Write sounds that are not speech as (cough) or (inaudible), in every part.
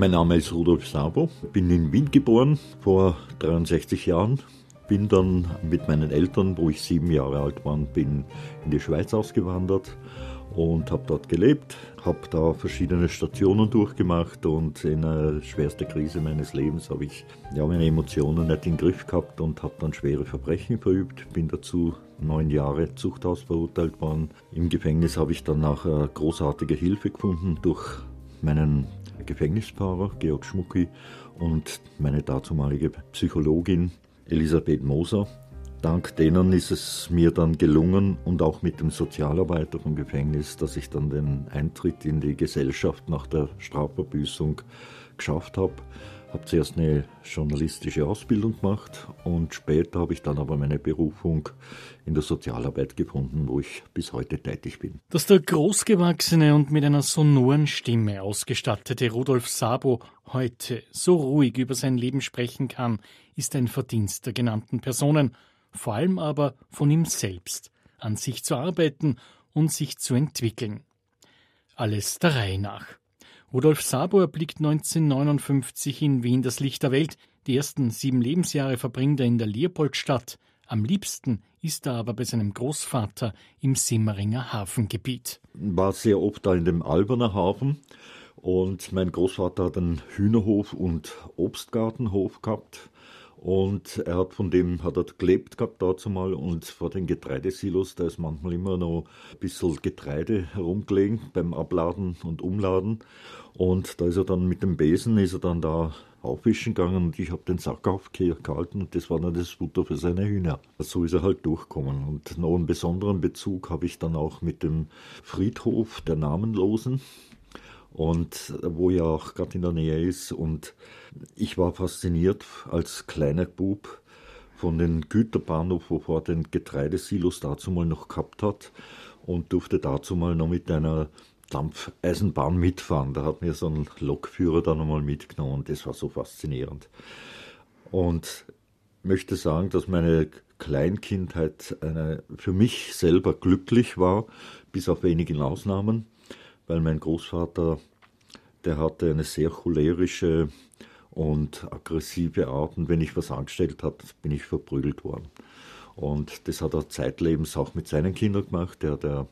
Mein Name ist Rudolf Sabo, bin in Wien geboren vor 63 Jahren. Bin dann mit meinen Eltern, wo ich sieben Jahre alt war, bin in die Schweiz ausgewandert und habe dort gelebt, habe da verschiedene Stationen durchgemacht und in der schwersten Krise meines Lebens habe ich ja, meine Emotionen nicht in den Griff gehabt und habe dann schwere Verbrechen verübt, bin dazu neun Jahre Zuchthaus verurteilt worden. Im Gefängnis habe ich dann nachher großartige Hilfe gefunden durch meinen Gefängnisfahrer Georg Schmucki und meine dazumalige Psychologin Elisabeth Moser. Dank denen ist es mir dann gelungen und auch mit dem Sozialarbeiter vom Gefängnis, dass ich dann den Eintritt in die Gesellschaft nach der Strafverbüßung geschafft habe. Habe zuerst eine journalistische Ausbildung gemacht und später habe ich dann aber meine Berufung in der Sozialarbeit gefunden, wo ich bis heute tätig bin. Dass der großgewachsene und mit einer sonoren Stimme ausgestattete Rudolf Sabo heute so ruhig über sein Leben sprechen kann, ist ein Verdienst der genannten Personen, vor allem aber von ihm selbst, an sich zu arbeiten und sich zu entwickeln. Alles der Reihe nach. Rudolf Sabo erblickt 1959 in Wien das Licht der Welt. Die ersten sieben Lebensjahre verbringt er in der Leopoldstadt. Am liebsten ist er aber bei seinem Großvater im Simmeringer Hafengebiet. War sehr oft da in dem Alberner Hafen und mein Großvater hat einen Hühnerhof und Obstgartenhof gehabt. Und er hat von dem hat er gelebt gehabt dazu mal und vor den Getreidesilos, da ist manchmal immer noch ein bisschen Getreide herumgelegen beim Abladen und Umladen. Und da ist er dann mit dem Besen, ist er dann da aufwischen gegangen und ich habe den Sack aufgehalten und das war dann das Futter für seine Hühner. So ist er halt durchgekommen. Und noch einen besonderen Bezug habe ich dann auch mit dem Friedhof der Namenlosen und wo ja auch gerade in der Nähe ist. Und ich war fasziniert als kleiner Bub von den Güterbahnhof, wo vor den Getreidesilos dazu mal noch gehabt hat und durfte dazu mal noch mit einer Dampfeisenbahn mitfahren. Da hat mir so ein Lokführer dann einmal mitgenommen. Das war so faszinierend. Und möchte sagen, dass meine Kleinkindheit eine, für mich selber glücklich war, bis auf wenige Ausnahmen weil mein Großvater, der hatte eine sehr cholerische und aggressive Art und wenn ich was angestellt habe, bin ich verprügelt worden. Und das hat er zeitlebens auch mit seinen Kindern gemacht. Der, der,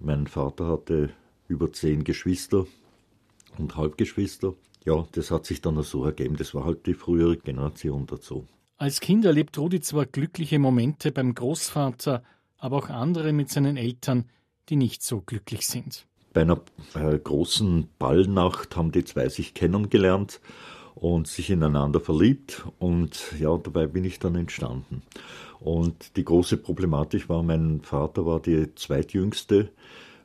mein Vater hatte über zehn Geschwister und Halbgeschwister. Ja, das hat sich dann so ergeben. Das war halt die frühere Generation dazu. Als Kind erlebt Rudi zwar glückliche Momente beim Großvater, aber auch andere mit seinen Eltern, die nicht so glücklich sind. Bei einer äh, großen Ballnacht haben die zwei sich kennengelernt und sich ineinander verliebt und ja, dabei bin ich dann entstanden. Und die große Problematik war, mein Vater war die zweitjüngste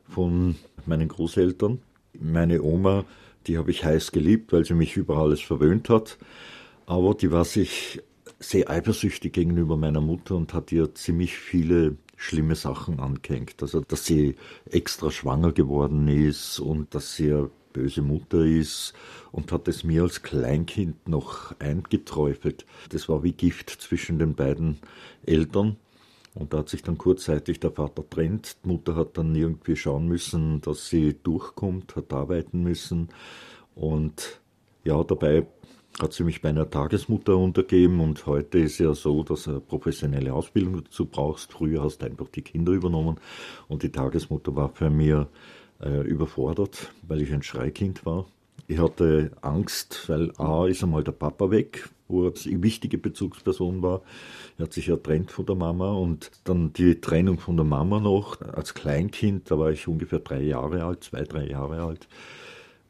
von meinen Großeltern. Meine Oma, die habe ich heiß geliebt, weil sie mich über alles verwöhnt hat, aber die war sich sehr eifersüchtig gegenüber meiner Mutter und hat ihr ziemlich viele schlimme Sachen angehängt. Also, dass sie extra schwanger geworden ist und dass sie eine böse Mutter ist und hat es mir als Kleinkind noch eingeträufelt. Das war wie Gift zwischen den beiden Eltern. Und da hat sich dann kurzzeitig der Vater trennt. Die Mutter hat dann irgendwie schauen müssen, dass sie durchkommt, hat arbeiten müssen. Und ja, dabei hat sie mich bei einer Tagesmutter untergeben und heute ist ja so, dass du eine professionelle Ausbildung dazu brauchst. Früher hast du einfach die Kinder übernommen und die Tagesmutter war für mich äh, überfordert, weil ich ein Schreikind war. Ich hatte Angst, weil A ist einmal der Papa weg, wo er eine wichtige Bezugsperson war. Er hat sich ja trennt von der Mama und dann die Trennung von der Mama noch. Als Kleinkind, da war ich ungefähr drei Jahre alt, zwei, drei Jahre alt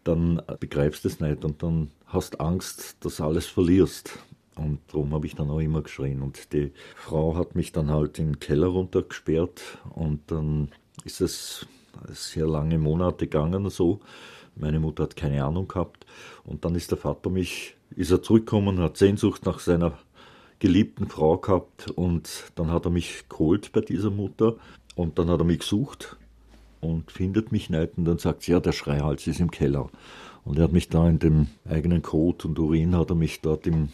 dann begreifst du es nicht und dann hast Angst, dass du alles verlierst. Und darum habe ich dann auch immer geschrien. Und die Frau hat mich dann halt in den Keller runtergesperrt und dann ist es sehr lange Monate gegangen so. Meine Mutter hat keine Ahnung gehabt. Und dann ist der Vater mich, ist er zurückgekommen, hat Sehnsucht nach seiner geliebten Frau gehabt und dann hat er mich geholt bei dieser Mutter und dann hat er mich gesucht und findet mich nicht und dann sagt sie, ja, der Schreihals ist im Keller. Und er hat mich da in dem eigenen Kot und Urin hat er mich dort im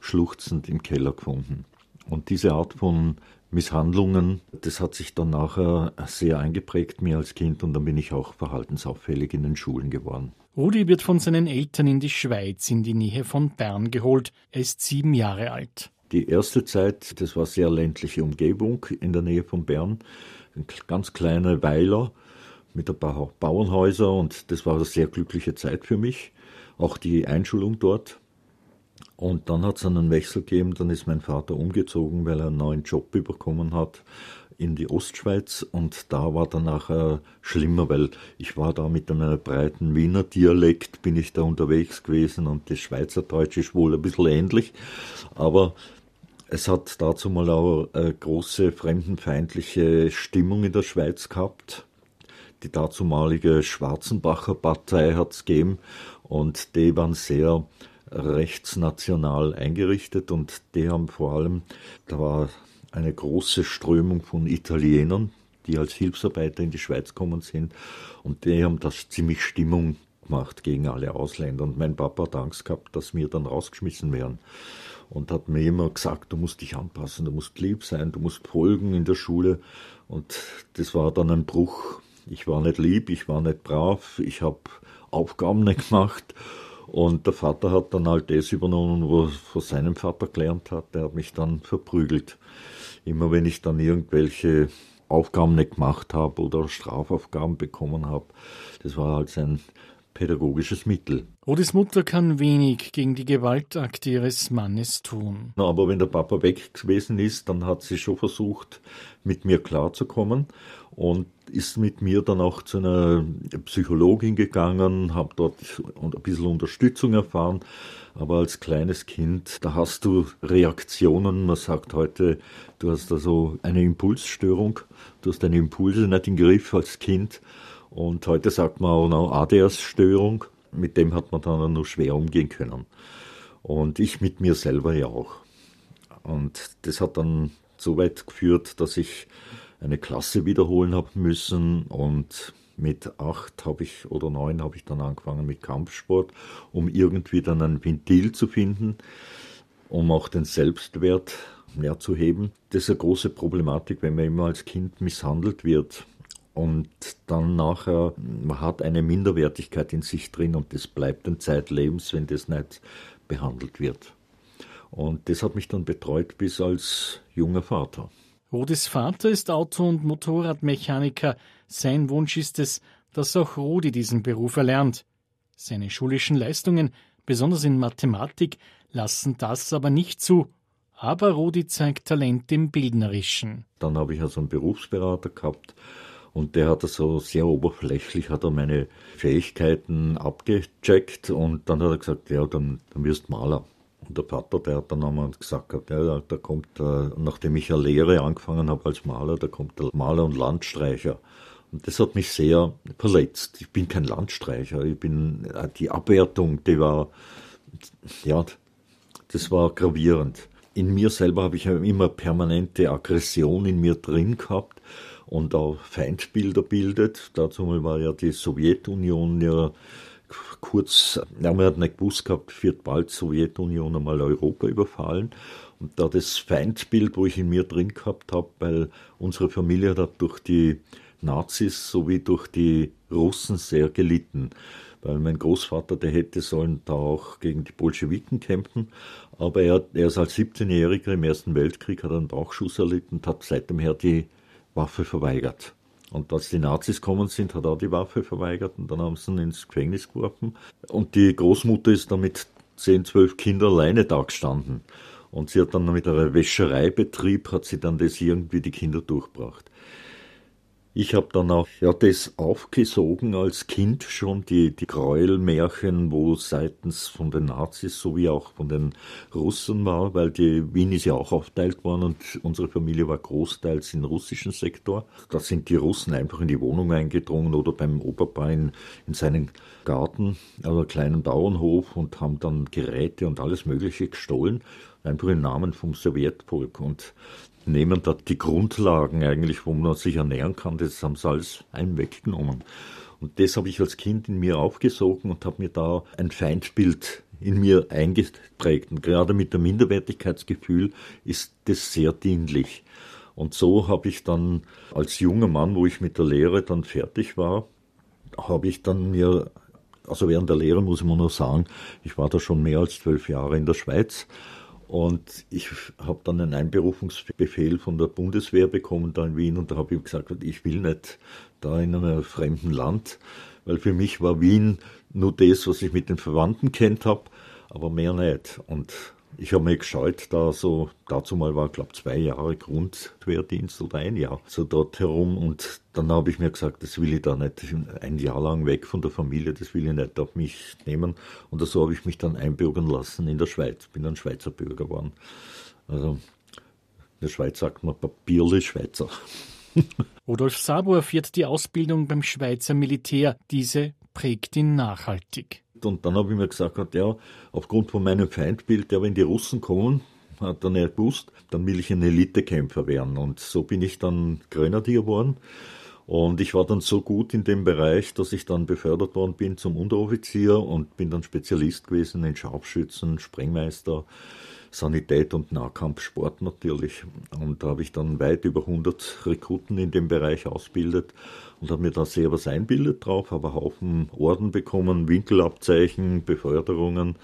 schluchzend im Keller gefunden. Und diese Art von Misshandlungen, das hat sich dann nachher sehr eingeprägt mir als Kind und dann bin ich auch verhaltensauffällig in den Schulen geworden. Rudi wird von seinen Eltern in die Schweiz, in die Nähe von Bern geholt. Er ist sieben Jahre alt. Die erste Zeit, das war sehr ländliche Umgebung in der Nähe von Bern. Ganz kleine Weiler mit ein paar Bauernhäusern und das war eine sehr glückliche Zeit für mich. Auch die Einschulung dort. Und dann hat es einen Wechsel gegeben, dann ist mein Vater umgezogen, weil er einen neuen Job bekommen hat in die Ostschweiz und da war dann nachher schlimmer, weil ich war da mit einem breiten Wiener Dialekt, bin ich da unterwegs gewesen und das Schweizerdeutsch ist wohl ein bisschen ähnlich, aber es hat dazu mal auch eine große fremdenfeindliche Stimmung in der Schweiz gehabt. Die dazumalige Schwarzenbacher Partei hat es gegeben und die waren sehr rechtsnational eingerichtet und die haben vor allem, da war eine große Strömung von Italienern, die als Hilfsarbeiter in die Schweiz gekommen sind und die haben das ziemlich Stimmung gemacht gegen alle Ausländer und mein Papa hat Angst gehabt, dass wir dann rausgeschmissen werden und hat mir immer gesagt, du musst dich anpassen, du musst lieb sein, du musst folgen in der Schule. Und das war dann ein Bruch. Ich war nicht lieb, ich war nicht brav, ich habe Aufgaben nicht gemacht. Und der Vater hat dann halt das übernommen, was von seinem Vater gelernt hat. Der hat mich dann verprügelt. Immer wenn ich dann irgendwelche Aufgaben nicht gemacht habe oder Strafaufgaben bekommen habe, das war halt sein pädagogisches Mittel. Rodis Mutter kann wenig gegen die Gewaltakte ihres Mannes tun. Aber wenn der Papa weg gewesen ist, dann hat sie schon versucht, mit mir klarzukommen und ist mit mir dann auch zu einer Psychologin gegangen, habe dort ein bisschen Unterstützung erfahren. Aber als kleines Kind, da hast du Reaktionen. Man sagt heute, du hast also eine Impulsstörung, du hast deine Impulse nicht im Griff als Kind. Und heute sagt man auch noch ADS-Störung. Mit dem hat man dann nur schwer umgehen können. Und ich mit mir selber ja auch. Und das hat dann so weit geführt, dass ich eine Klasse wiederholen habe müssen und mit acht habe ich oder neun habe ich dann angefangen mit Kampfsport, um irgendwie dann ein Ventil zu finden, um auch den Selbstwert mehr zu heben. Das ist eine große Problematik, wenn man immer als Kind misshandelt wird und dann nachher, man hat eine Minderwertigkeit in sich drin und das bleibt ein Zeitlebens, wenn das nicht behandelt wird. Und das hat mich dann betreut bis als junger Vater. Rodis Vater ist Auto- und Motorradmechaniker. Sein Wunsch ist es, dass auch Rudi diesen Beruf erlernt. Seine schulischen Leistungen, besonders in Mathematik, lassen das aber nicht zu. Aber Rudi zeigt Talent im Bildnerischen. Dann habe ich also einen Berufsberater gehabt, und der hat so sehr oberflächlich, hat er meine Fähigkeiten abgecheckt und dann hat er gesagt, ja, dann, dann wirst du Maler. Und der Vater, der hat dann einmal gesagt, ja, da kommt, äh, nachdem ich eine Lehre angefangen habe als Maler, da kommt der Maler und Landstreicher. Und das hat mich sehr verletzt. Ich bin kein Landstreicher. Ich bin, äh, die Abwertung, die war, ja, das war gravierend. In mir selber habe ich immer permanente Aggression in mir drin gehabt und auch Feindbilder bildet. Dazu war ja die Sowjetunion ja kurz, ja, man hat nicht gewusst gehabt, wird bald Sowjetunion einmal Europa überfallen. Und da das Feindbild, wo ich in mir drin gehabt habe, weil unsere Familie hat durch die Nazis sowie durch die Russen sehr gelitten. Weil mein Großvater, der hätte sollen da auch gegen die Bolschewiken kämpfen, aber er, er ist als 17-Jähriger im Ersten Weltkrieg, hat einen Bauchschuss erlitten und hat seitdem her die Waffe verweigert. Und als die Nazis kommen sind, hat er die Waffe verweigert und dann haben sie ihn ins Gefängnis geworfen. Und die Großmutter ist dann mit zehn, zwölf Kindern alleine da gestanden. Und sie hat dann mit einem Wäschereibetrieb, hat sie dann das irgendwie die Kinder durchgebracht. Ich habe dann auch ja, das aufgesogen als Kind schon, die, die Gräuelmärchen, wo seitens von den Nazis sowie auch von den Russen war, weil die Wien ist ja auch aufteilt worden und unsere Familie war großteils im russischen Sektor. Da sind die Russen einfach in die Wohnung eingedrungen oder beim Oberpa in, in seinen Garten, also kleinen Bauernhof und haben dann Geräte und alles Mögliche gestohlen einfach im Namen vom Sowjetvolk. Und nehmen da die Grundlagen eigentlich, wo man sich ernähren kann, das haben sie alles einem weggenommen. Und das habe ich als Kind in mir aufgesogen und habe mir da ein Feindbild in mir eingeprägt. Und gerade mit dem Minderwertigkeitsgefühl ist das sehr dienlich. Und so habe ich dann als junger Mann, wo ich mit der Lehre dann fertig war, habe ich dann mir, also während der Lehre muss mal nur sagen, ich war da schon mehr als zwölf Jahre in der Schweiz und ich habe dann einen Einberufungsbefehl von der Bundeswehr bekommen da in Wien und da habe ich gesagt, ich will nicht da in einem fremden Land, weil für mich war Wien nur das, was ich mit den Verwandten kennt habe, aber mehr nicht. Und ich habe mich gescheut, da so, dazu mal war, glaube zwei Jahre Grundwehrdienst oder ein Jahr, so dort herum. Und dann habe ich mir gesagt, das will ich da nicht ein Jahr lang weg von der Familie, das will ich nicht auf mich nehmen. Und so habe ich mich dann einbürgern lassen in der Schweiz. Bin dann Schweizer Bürger geworden. Also, in der Schweiz sagt man Papierle Schweizer. (laughs) Rudolf Sabo erfährt die Ausbildung beim Schweizer Militär. Diese prägt ihn nachhaltig. Und dann habe ich mir gesagt, ja, aufgrund von meinem Feindbild, ja, wenn die Russen kommen, hat er nicht gewusst, dann will ich ein Elitekämpfer werden. Und so bin ich dann Grenadier geworden. Und ich war dann so gut in dem Bereich, dass ich dann befördert worden bin zum Unteroffizier und bin dann Spezialist gewesen in Scharfschützen, Sprengmeister, Sanität und Nahkampfsport natürlich. Und da habe ich dann weit über 100 Rekruten in dem Bereich ausgebildet und habe mir da sehr was einbildet drauf, habe Haufen Orden bekommen, Winkelabzeichen, Beförderungen,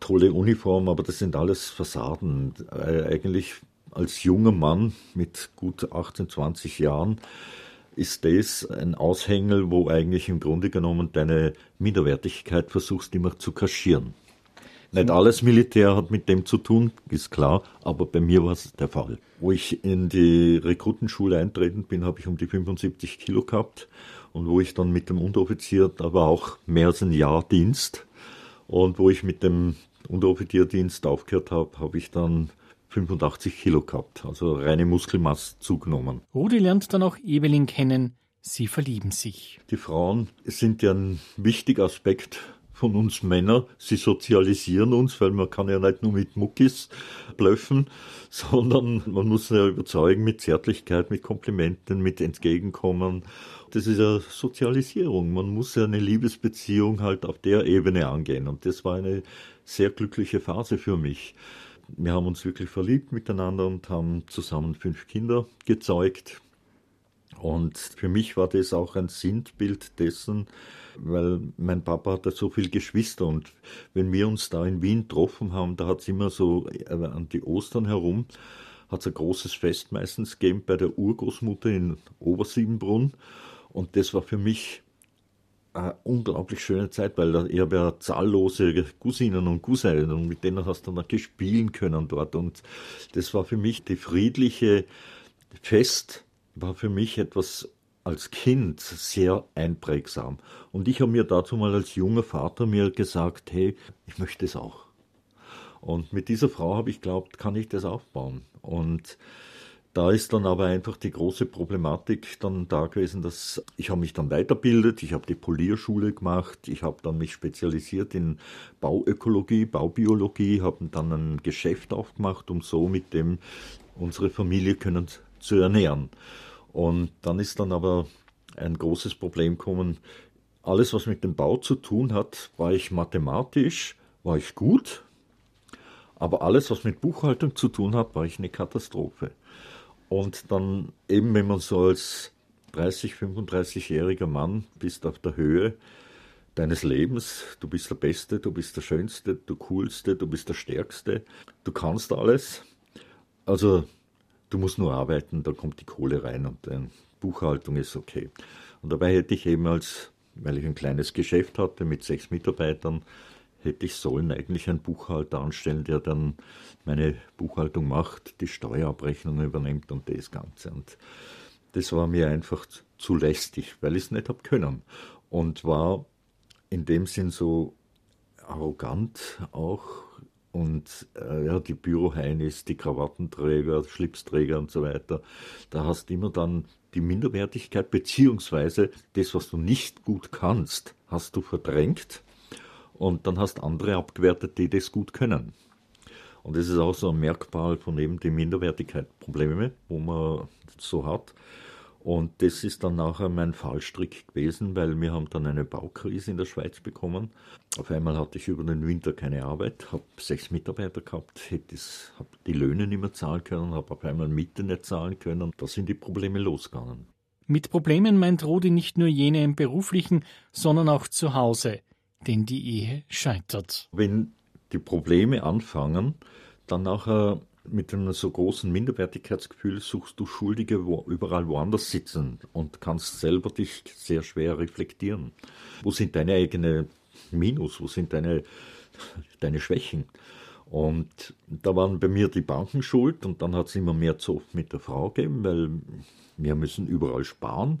tolle Uniform, aber das sind alles Fassaden. Äh, eigentlich als junger Mann mit gut 18, 20 Jahren ist das ein Aushängel, wo eigentlich im Grunde genommen deine Minderwertigkeit versuchst immer zu kaschieren. Nicht alles Militär hat mit dem zu tun, ist klar, aber bei mir war es der Fall. Wo ich in die Rekrutenschule eintreten bin, habe ich um die 75 Kilo gehabt und wo ich dann mit dem Unteroffizier, da war auch mehr als ein Jahr Dienst und wo ich mit dem Unteroffizierdienst aufgehört habe, habe ich dann 85 Kilo gehabt, also reine Muskelmasse zugenommen. Rudi lernt dann auch Evelyn kennen. Sie verlieben sich. Die Frauen sind ja ein wichtiger Aspekt von uns Männern. Sie sozialisieren uns, weil man kann ja nicht nur mit Muckis blöffen, (laughs) sondern man muss ja überzeugen mit Zärtlichkeit, mit Komplimenten, mit Entgegenkommen. Das ist ja Sozialisierung. Man muss ja eine Liebesbeziehung halt auf der Ebene angehen. Und das war eine sehr glückliche Phase für mich. Wir haben uns wirklich verliebt miteinander und haben zusammen fünf Kinder gezeugt. Und für mich war das auch ein Sinnbild dessen, weil mein Papa hatte so viele Geschwister und wenn wir uns da in Wien getroffen haben, da hat es immer so äh, an die Ostern herum, hat es ein großes Fest meistens gegeben bei der Urgroßmutter in Obersiebenbrunn und das war für mich eine unglaublich schöne Zeit, weil ich habe ja zahllose Cousinen und Cousinen und mit denen hast du dann gespielen können dort und das war für mich die friedliche Fest war für mich etwas als Kind sehr einprägsam. Und ich habe mir dazu mal als junger Vater mir gesagt, hey, ich möchte es auch. Und mit dieser Frau habe ich glaubt, kann ich das aufbauen. Und da ist dann aber einfach die große Problematik dann da gewesen, dass ich habe mich dann weiterbildet, ich habe die Polierschule gemacht, ich habe dann mich spezialisiert in Bauökologie, Baubiologie, habe dann ein Geschäft aufgemacht, um so mit dem unsere Familie können zu ernähren. Und dann ist dann aber ein großes Problem gekommen. Alles, was mit dem Bau zu tun hat, war ich mathematisch, war ich gut. Aber alles, was mit Buchhaltung zu tun hat, war ich eine Katastrophe. Und dann eben, wenn man so als 30, 35-jähriger Mann bist auf der Höhe deines Lebens, du bist der Beste, du bist der Schönste, du Coolste, du bist der Stärkste, du kannst alles. Also du musst nur arbeiten, da kommt die Kohle rein und deine Buchhaltung ist okay. Und dabei hätte ich eben als, weil ich ein kleines Geschäft hatte mit sechs Mitarbeitern, hätte ich sollen eigentlich einen Buchhalter anstellen, der dann meine Buchhaltung macht, die Steuerabrechnung übernimmt und das Ganze. Und das war mir einfach zu lästig, weil ich es nicht habe können. Und war in dem Sinn so arrogant auch und äh, ja, die Büroheinis, die Krawattenträger, Schlipsträger und so weiter, da hast du immer dann die Minderwertigkeit, beziehungsweise das, was du nicht gut kannst, hast du verdrängt und dann hast andere abgewertet, die das gut können. Und das ist auch so ein Merkmal von eben den Minderwertigkeitsproblemen, wo man so hat. Und das ist dann nachher mein Fallstrick gewesen, weil wir haben dann eine Baukrise in der Schweiz bekommen. Auf einmal hatte ich über den Winter keine Arbeit, habe sechs Mitarbeiter gehabt, habe die Löhne nicht mehr zahlen können, habe auf einmal Miete nicht zahlen können. Da sind die Probleme losgegangen. Mit Problemen meint Rudi nicht nur jene im beruflichen, sondern auch zu Hause, denn die Ehe scheitert. Wenn die Probleme anfangen, dann nachher mit einem so großen Minderwertigkeitsgefühl suchst du Schuldige wo überall woanders sitzen und kannst selber dich sehr schwer reflektieren. Wo sind deine eigenen Minus? Wo sind deine, deine Schwächen? Und da waren bei mir die Banken schuld und dann hat es immer mehr Zoff mit der Frau gegeben, weil wir müssen überall sparen.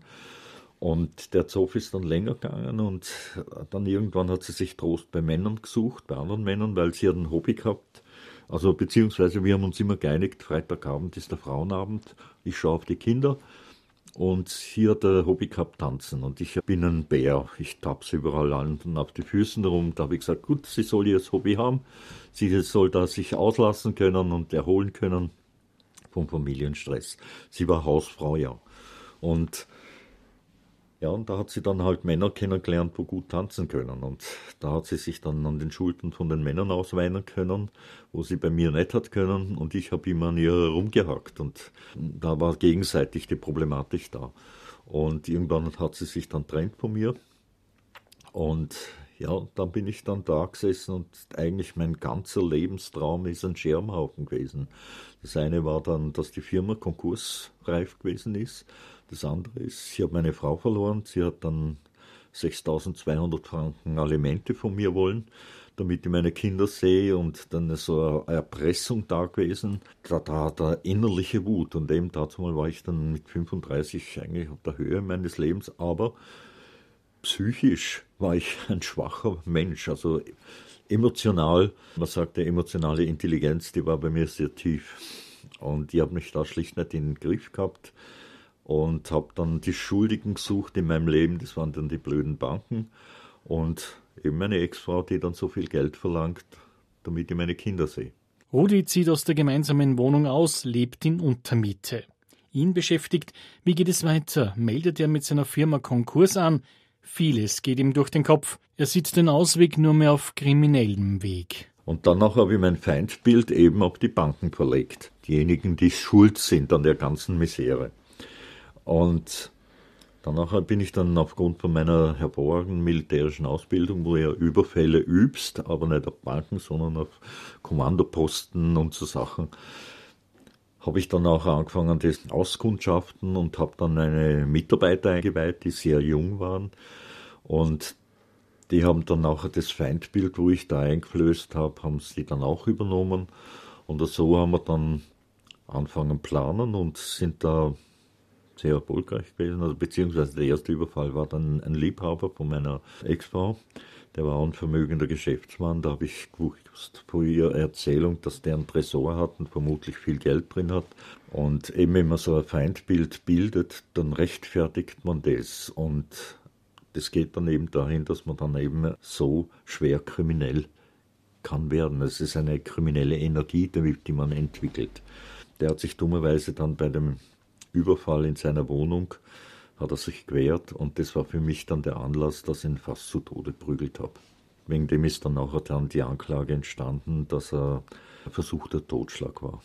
Und der Zoff ist dann länger gegangen und dann irgendwann hat sie sich Trost bei Männern gesucht, bei anderen Männern, weil sie hat ein Hobby gehabt. Also beziehungsweise wir haben uns immer geeinigt, Freitagabend ist der Frauenabend, ich schaue auf die Kinder und hat ein Hobby gehabt, tanzen. Und ich bin ein Bär. Ich tapse überall an und auf die Füßen rum. Da habe ich gesagt, gut, sie soll ihr Hobby haben. Sie soll da sich auslassen können und erholen können vom Familienstress. Sie war Hausfrau, ja. Und ja, und da hat sie dann halt Männer kennengelernt, wo gut tanzen können. Und da hat sie sich dann an den Schultern von den Männern ausweinen können, wo sie bei mir nicht hat können. Und ich habe immer an ihr rumgehackt. Und da war gegenseitig die Problematik da. Und irgendwann hat sie sich dann trennt von mir. Und ja, dann bin ich dann da gesessen und eigentlich mein ganzer Lebenstraum ist ein Schermhaufen gewesen. Das eine war dann, dass die Firma konkursreif gewesen ist. Das andere ist, ich habe meine Frau verloren. Sie hat dann 6200 Franken Alimente von mir wollen, damit ich meine Kinder sehe und dann ist so eine Erpressung da gewesen. Da, da, da innerliche Wut. Und eben dazu mal war ich dann mit 35 eigentlich auf der Höhe meines Lebens, aber psychisch war ich (laughs) ein schwacher Mensch, also emotional, man sagt ja emotionale Intelligenz, die war bei mir sehr tief. Und ich habe mich da schlicht nicht in den Griff gehabt und habe dann die Schuldigen gesucht in meinem Leben, das waren dann die blöden Banken und eben meine Ex-Frau, die dann so viel Geld verlangt, damit ich meine Kinder sehe. Rudi zieht aus der gemeinsamen Wohnung aus, lebt in Untermiete. Ihn beschäftigt, wie geht es weiter? Meldet er mit seiner Firma Konkurs an? Vieles geht ihm durch den Kopf. Er sieht den Ausweg nur mehr auf kriminellem Weg. Und danach habe ich mein Feindbild eben auf die Banken verlegt. Diejenigen, die schuld sind an der ganzen Misere. Und danach bin ich dann aufgrund von meiner hervorragenden militärischen Ausbildung, wo ja Überfälle übst, aber nicht auf Banken, sondern auf Kommandoposten und so Sachen, habe ich dann auch angefangen, das Auskundschaften und habe dann eine Mitarbeiter eingeweiht, die sehr jung waren. Und die haben dann auch das Feindbild, wo ich da eingeflößt habe, haben sie dann auch übernommen. Und so haben wir dann angefangen planen und sind da sehr erfolgreich gewesen. Also beziehungsweise der erste Überfall war dann ein Liebhaber von meiner Ex-Frau. Der war ein vermögender Geschäftsmann. Da habe ich gewusst vor ihrer Erzählung, dass der einen Tresor hat und vermutlich viel Geld drin hat. Und eben, wenn man so ein Feindbild bildet, dann rechtfertigt man das. Und das geht dann eben dahin, dass man dann eben so schwer kriminell kann werden. Es ist eine kriminelle Energie, die man entwickelt. Der hat sich dummerweise dann bei dem Überfall in seiner Wohnung hat er sich gewehrt und das war für mich dann der Anlass, dass ich ihn fast zu Tode prügelt habe. Wegen dem ist dann nachher dann die Anklage entstanden, dass er ein versuchter Totschlag war.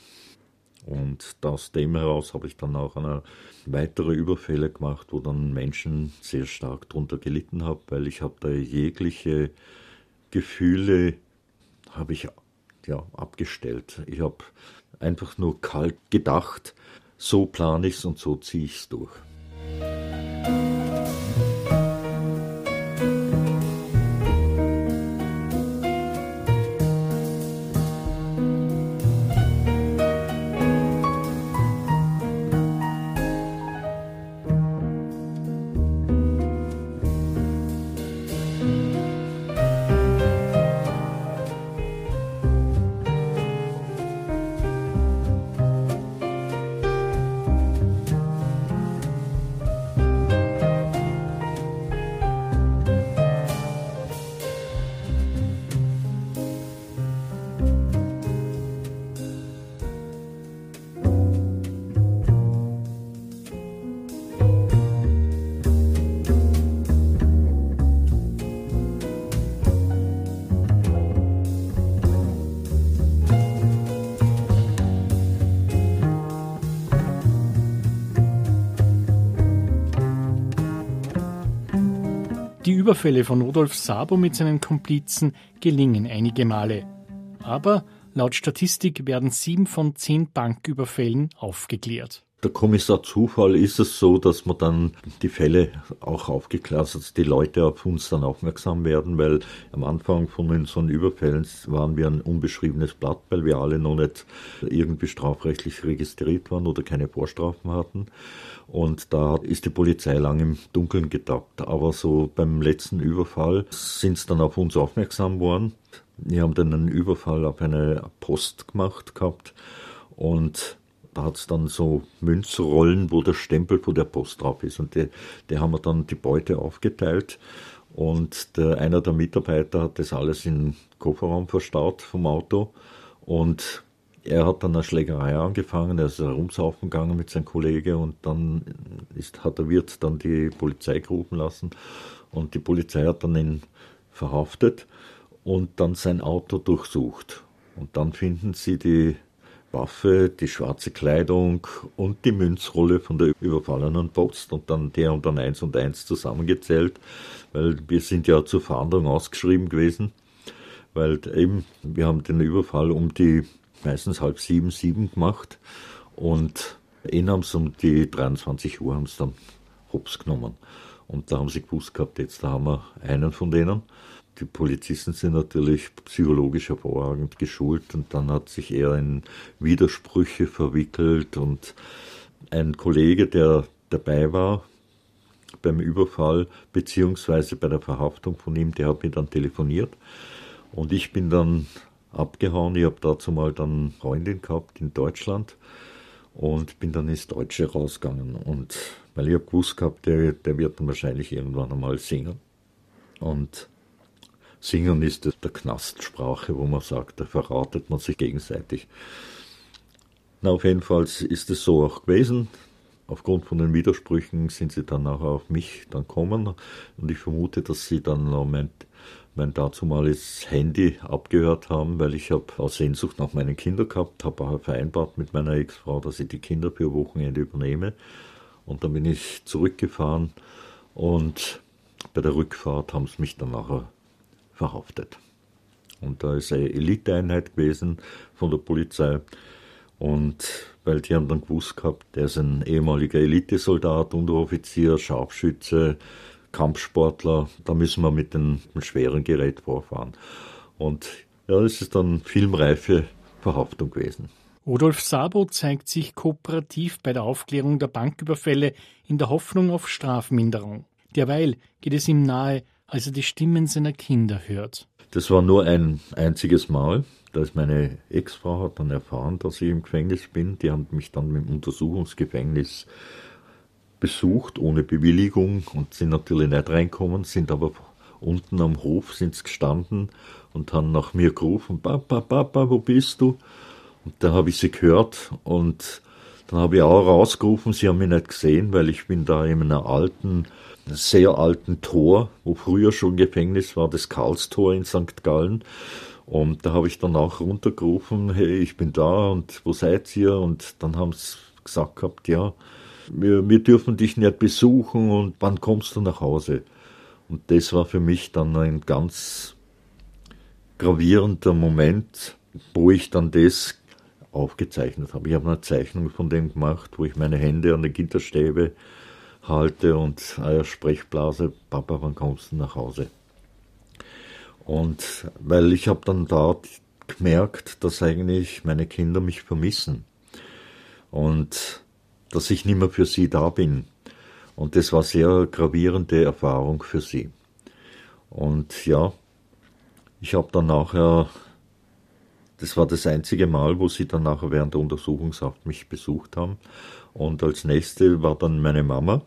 Und aus dem heraus habe ich dann auch eine weitere Überfälle gemacht, wo dann Menschen sehr stark darunter gelitten haben, weil ich habe da jegliche Gefühle habe ich ja abgestellt. Ich habe einfach nur kalt gedacht, so plane ich es und so ziehe ich es durch. Überfälle von Rudolf Sabo mit seinen Komplizen gelingen einige Male. Aber laut Statistik werden sieben von zehn Banküberfällen aufgeklärt der Kommissar Zufall ist es so, dass man dann die Fälle auch aufgeklärt hat, die Leute auf uns dann aufmerksam werden, weil am Anfang von so Überfällen waren wir ein unbeschriebenes Blatt, weil wir alle noch nicht irgendwie strafrechtlich registriert waren oder keine Vorstrafen hatten. Und da ist die Polizei lang im Dunkeln getappt. Aber so beim letzten Überfall sind sie dann auf uns aufmerksam worden. Wir haben dann einen Überfall auf eine Post gemacht gehabt und da hat es dann so Münzrollen, wo der Stempel von der Post drauf ist. Und die, die haben wir dann die Beute aufgeteilt. Und der, einer der Mitarbeiter hat das alles in den Kofferraum verstaut vom Auto. Und er hat dann eine Schlägerei angefangen, er ist herumsaufen gegangen mit seinem Kollege und dann ist, hat der Wirt dann die Polizei gerufen lassen und die Polizei hat dann ihn verhaftet und dann sein Auto durchsucht. Und dann finden sie die Waffe, die schwarze Kleidung und die Münzrolle von der überfallenen Post und dann der und dann eins und eins zusammengezählt, weil wir sind ja zur Fahndung ausgeschrieben gewesen, weil eben wir haben den Überfall um die meistens halb sieben, sieben gemacht und ihn haben sie um die 23 Uhr haben sie dann hops genommen. Und da haben sie gewusst gehabt, jetzt da haben wir einen von denen. Die Polizisten sind natürlich psychologisch hervorragend geschult und dann hat sich er in Widersprüche verwickelt und ein Kollege, der dabei war beim Überfall beziehungsweise bei der Verhaftung von ihm, der hat mir dann telefoniert und ich bin dann abgehauen. Ich habe dazu mal dann Freundin gehabt in Deutschland und bin dann ins Deutsche rausgegangen und weil ich habe gewusst gehabt, der, der wird dann wahrscheinlich irgendwann einmal singen und Singen ist der Knastsprache, wo man sagt, da verratet man sich gegenseitig. Na, auf jeden Fall ist es so auch gewesen. Aufgrund von den Widersprüchen sind sie dann nachher auf mich dann kommen und ich vermute, dass sie dann mein, mein dazumaliges Handy abgehört haben, weil ich habe aus Sehnsucht nach meinen Kindern gehabt, habe auch vereinbart mit meiner Ex-Frau, dass ich die Kinder für Wochenende übernehme und dann bin ich zurückgefahren und bei der Rückfahrt haben sie mich dann nachher verhaftet. Und da ist eine Eliteeinheit gewesen von der Polizei. Und weil die haben dann gewusst gehabt, der ist ein ehemaliger Elitesoldat, Unteroffizier, Scharfschütze, Kampfsportler, da müssen wir mit dem schweren Gerät vorfahren. Und ja, das ist dann filmreife Verhaftung gewesen. Rudolf Sabo zeigt sich kooperativ bei der Aufklärung der Banküberfälle in der Hoffnung auf Strafminderung. Derweil geht es ihm nahe, als er die Stimmen seiner Kinder hört. Das war nur ein einziges Mal. Da meine Ex-Frau hat dann erfahren, dass ich im Gefängnis bin. Die haben mich dann im Untersuchungsgefängnis besucht, ohne Bewilligung und sind natürlich nicht reinkommen, sind aber unten am Hof sind gestanden und haben nach mir gerufen, Papa, Papa, wo bist du? Und da habe ich sie gehört und dann habe ich auch rausgerufen, sie haben mich nicht gesehen, weil ich bin da in einer alten sehr alten Tor, wo früher schon Gefängnis war, das Karlstor in St. Gallen. Und da habe ich dann auch runtergerufen, hey, ich bin da und wo seid ihr? Und dann haben sie gesagt gehabt, ja, wir, wir dürfen dich nicht besuchen und wann kommst du nach Hause? Und das war für mich dann ein ganz gravierender Moment, wo ich dann das aufgezeichnet habe. Ich habe eine Zeichnung von dem gemacht, wo ich meine Hände an den Gitterstäbe halte und eine Sprechblase, Papa, wann kommst du nach Hause? Und weil ich habe dann dort gemerkt, dass eigentlich meine Kinder mich vermissen und dass ich nicht mehr für sie da bin. Und das war sehr gravierende Erfahrung für sie. Und ja, ich habe dann nachher, das war das einzige Mal, wo sie dann nachher während der Untersuchungshaft mich besucht haben. Und als nächste war dann meine Mama,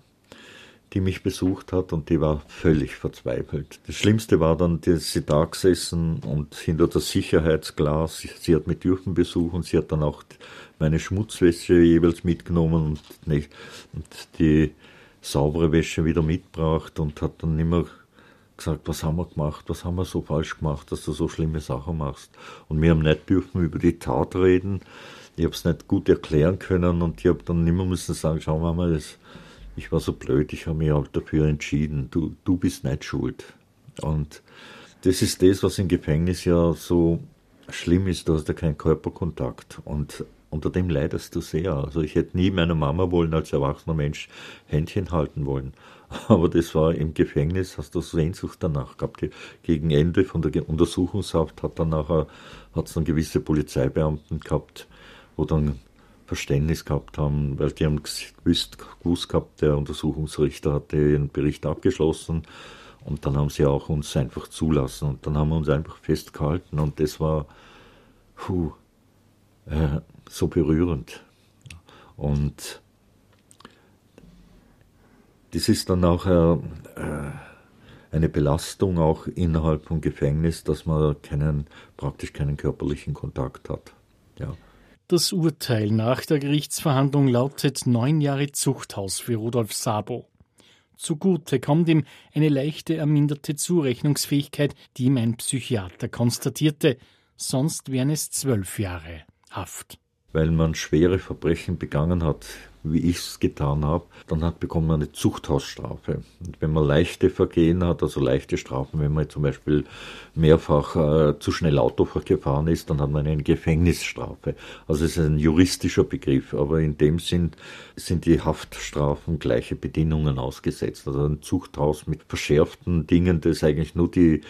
die mich besucht hat und die war völlig verzweifelt. Das Schlimmste war dann, dass sie da gesessen und hinter das Sicherheitsglas, sie hat mich dürfen besuchen, sie hat dann auch meine Schmutzwäsche jeweils mitgenommen und, nicht, und die saubere Wäsche wieder mitgebracht und hat dann immer gesagt, was haben wir gemacht, was haben wir so falsch gemacht, dass du so schlimme Sachen machst. Und wir haben nicht dürfen über die Tat reden. Ich habe es nicht gut erklären können und ich habe dann immer müssen sagen, schau mal, das ich war so blöd, ich habe mich halt dafür entschieden, du, du bist nicht schuld. Und das ist das, was im Gefängnis ja so schlimm ist, du hast ja keinen Körperkontakt und unter dem leidest du sehr. Also ich hätte nie meiner Mama wollen als erwachsener Mensch Händchen halten wollen. (laughs) Aber das war im Gefängnis, hast du Sehnsucht danach gehabt. Gegen Ende von der Untersuchungshaft hat dann nachher, hat es dann gewisse Polizeibeamten gehabt, wo dann Verständnis gehabt haben, weil die haben gewusst, gewusst gehabt, der Untersuchungsrichter hatte ihren Bericht abgeschlossen und dann haben sie auch uns einfach zulassen und dann haben wir uns einfach festgehalten und das war puh, äh, so berührend. Und das ist dann auch äh, eine Belastung auch innerhalb vom Gefängnis, dass man keinen, praktisch keinen körperlichen Kontakt hat. Ja. Das Urteil nach der Gerichtsverhandlung lautet neun Jahre Zuchthaus für Rudolf Sabo. Zugute kommt ihm eine leichte erminderte Zurechnungsfähigkeit, die ihm ein Psychiater konstatierte, sonst wären es zwölf Jahre Haft. Weil man schwere Verbrechen begangen hat, wie ich es getan habe, dann hat bekommen man eine Zuchthausstrafe. Und wenn man leichte Vergehen hat, also leichte Strafen, wenn man zum Beispiel mehrfach äh, zu schnell Auto gefahren ist, dann hat man eine Gefängnisstrafe. Also es ist ein juristischer Begriff, aber in dem Sinn sind die Haftstrafen gleiche Bedingungen ausgesetzt. Also ein Zuchthaus mit verschärften Dingen, das ist eigentlich nur die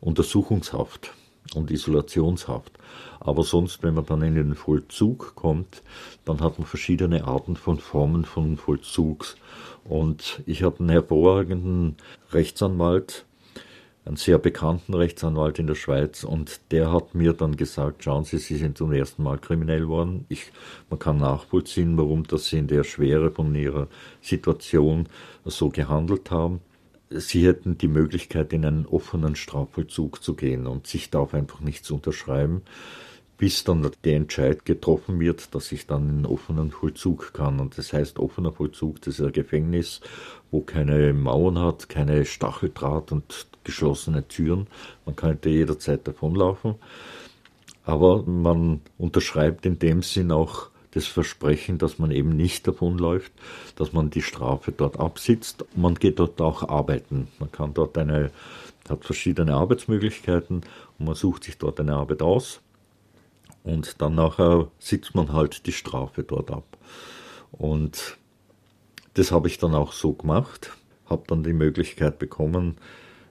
Untersuchungshaft und Isolationshaft. Aber sonst, wenn man dann in den Vollzug kommt, dann hat man verschiedene Arten von Formen von Vollzugs. Und ich habe einen hervorragenden Rechtsanwalt, einen sehr bekannten Rechtsanwalt in der Schweiz und der hat mir dann gesagt, schauen Sie, Sie sind zum ersten Mal kriminell worden. Ich, man kann nachvollziehen, warum dass Sie in der Schwere von Ihrer Situation so gehandelt haben. Sie hätten die Möglichkeit, in einen offenen Strafvollzug zu gehen und sich darauf einfach nicht zu unterschreiben, bis dann der Entscheid getroffen wird, dass ich dann in einen offenen Vollzug kann. Und das heißt, offener Vollzug, das ist ein Gefängnis, wo keine Mauern hat, keine Stacheldraht und geschlossene Türen. Man könnte jederzeit davonlaufen. Aber man unterschreibt in dem Sinn auch das Versprechen, dass man eben nicht davonläuft, dass man die Strafe dort absitzt. Man geht dort auch arbeiten. Man kann dort eine, hat verschiedene Arbeitsmöglichkeiten und man sucht sich dort eine Arbeit aus und dann nachher sitzt man halt die Strafe dort ab. Und das habe ich dann auch so gemacht, habe dann die Möglichkeit bekommen,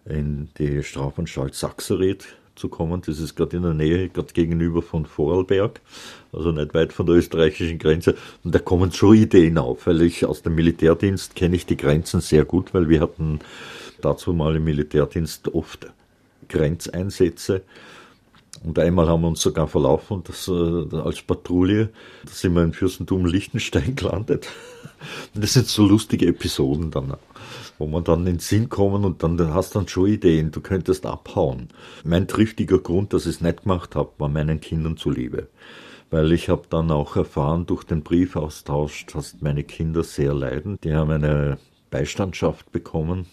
in die Strafanstalt Sachsered zu kommen. Das ist gerade in der Nähe, gerade gegenüber von Vorarlberg, also nicht weit von der österreichischen Grenze. Und da kommen schon Ideen auf, weil ich aus dem Militärdienst kenne ich die Grenzen sehr gut, weil wir hatten dazu mal im Militärdienst oft Grenzeinsätze. Und einmal haben wir uns sogar verlaufen, das, äh, als Patrouille. Da sind wir in Fürstentum Liechtenstein (laughs) gelandet. Das sind so lustige Episoden dann wo man dann in den Sinn kommen und dann, dann hast dann schon Ideen, du könntest abhauen. Mein triftiger Grund, dass ich es nicht gemacht habe, war meinen Kindern zuliebe. Weil ich habe dann auch erfahren durch den Briefaustausch, dass meine Kinder sehr leiden. Die haben eine Beistandschaft bekommen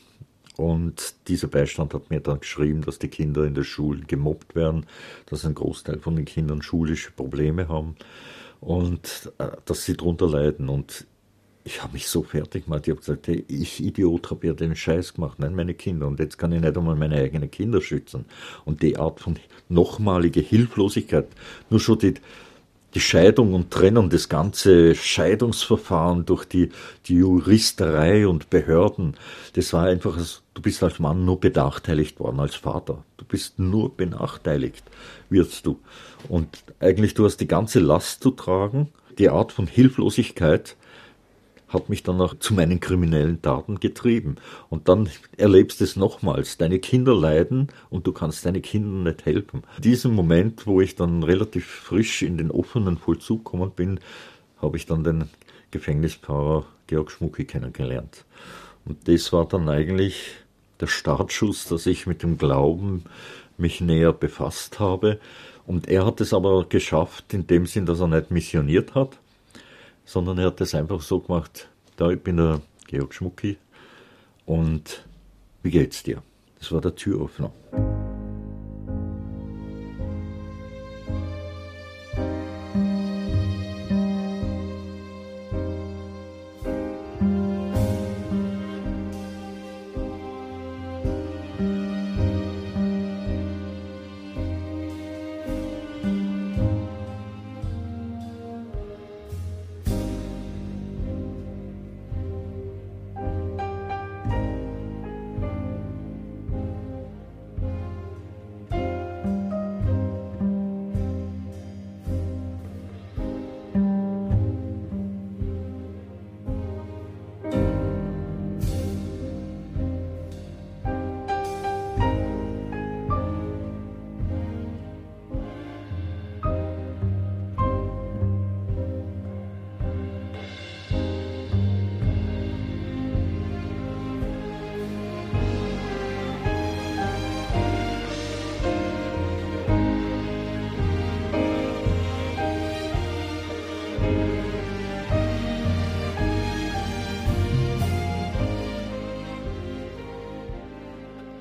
und dieser Beistand hat mir dann geschrieben, dass die Kinder in der Schule gemobbt werden, dass ein Großteil von den Kindern schulische Probleme haben und äh, dass sie darunter leiden. Und ich habe mich so fertig gemacht. Ich habe gesagt, hey, ich Idiot habe ja den Scheiß gemacht, nein, meine Kinder. Und jetzt kann ich nicht einmal meine eigenen Kinder schützen. Und die Art von nochmalige Hilflosigkeit, nur schon die, die Scheidung und Trennung, das ganze Scheidungsverfahren durch die, die Juristerei und Behörden, das war einfach, du bist als Mann nur benachteiligt worden, als Vater. Du bist nur benachteiligt, wirst du. Und eigentlich du hast die ganze Last zu tragen, die Art von Hilflosigkeit, hat mich dann auch zu meinen kriminellen Taten getrieben. Und dann erlebst du es nochmals. Deine Kinder leiden und du kannst deine Kinder nicht helfen. In diesem Moment, wo ich dann relativ frisch in den offenen Vollzug gekommen bin, habe ich dann den Gefängnispfarrer Georg Schmucki kennengelernt. Und das war dann eigentlich der Startschuss, dass ich mit dem Glauben mich näher befasst habe. Und er hat es aber geschafft, in dem Sinn, dass er nicht missioniert hat, sondern er hat es einfach so gemacht, da ich bin der Georg Schmucki und wie geht's dir? Das war der Türöffner.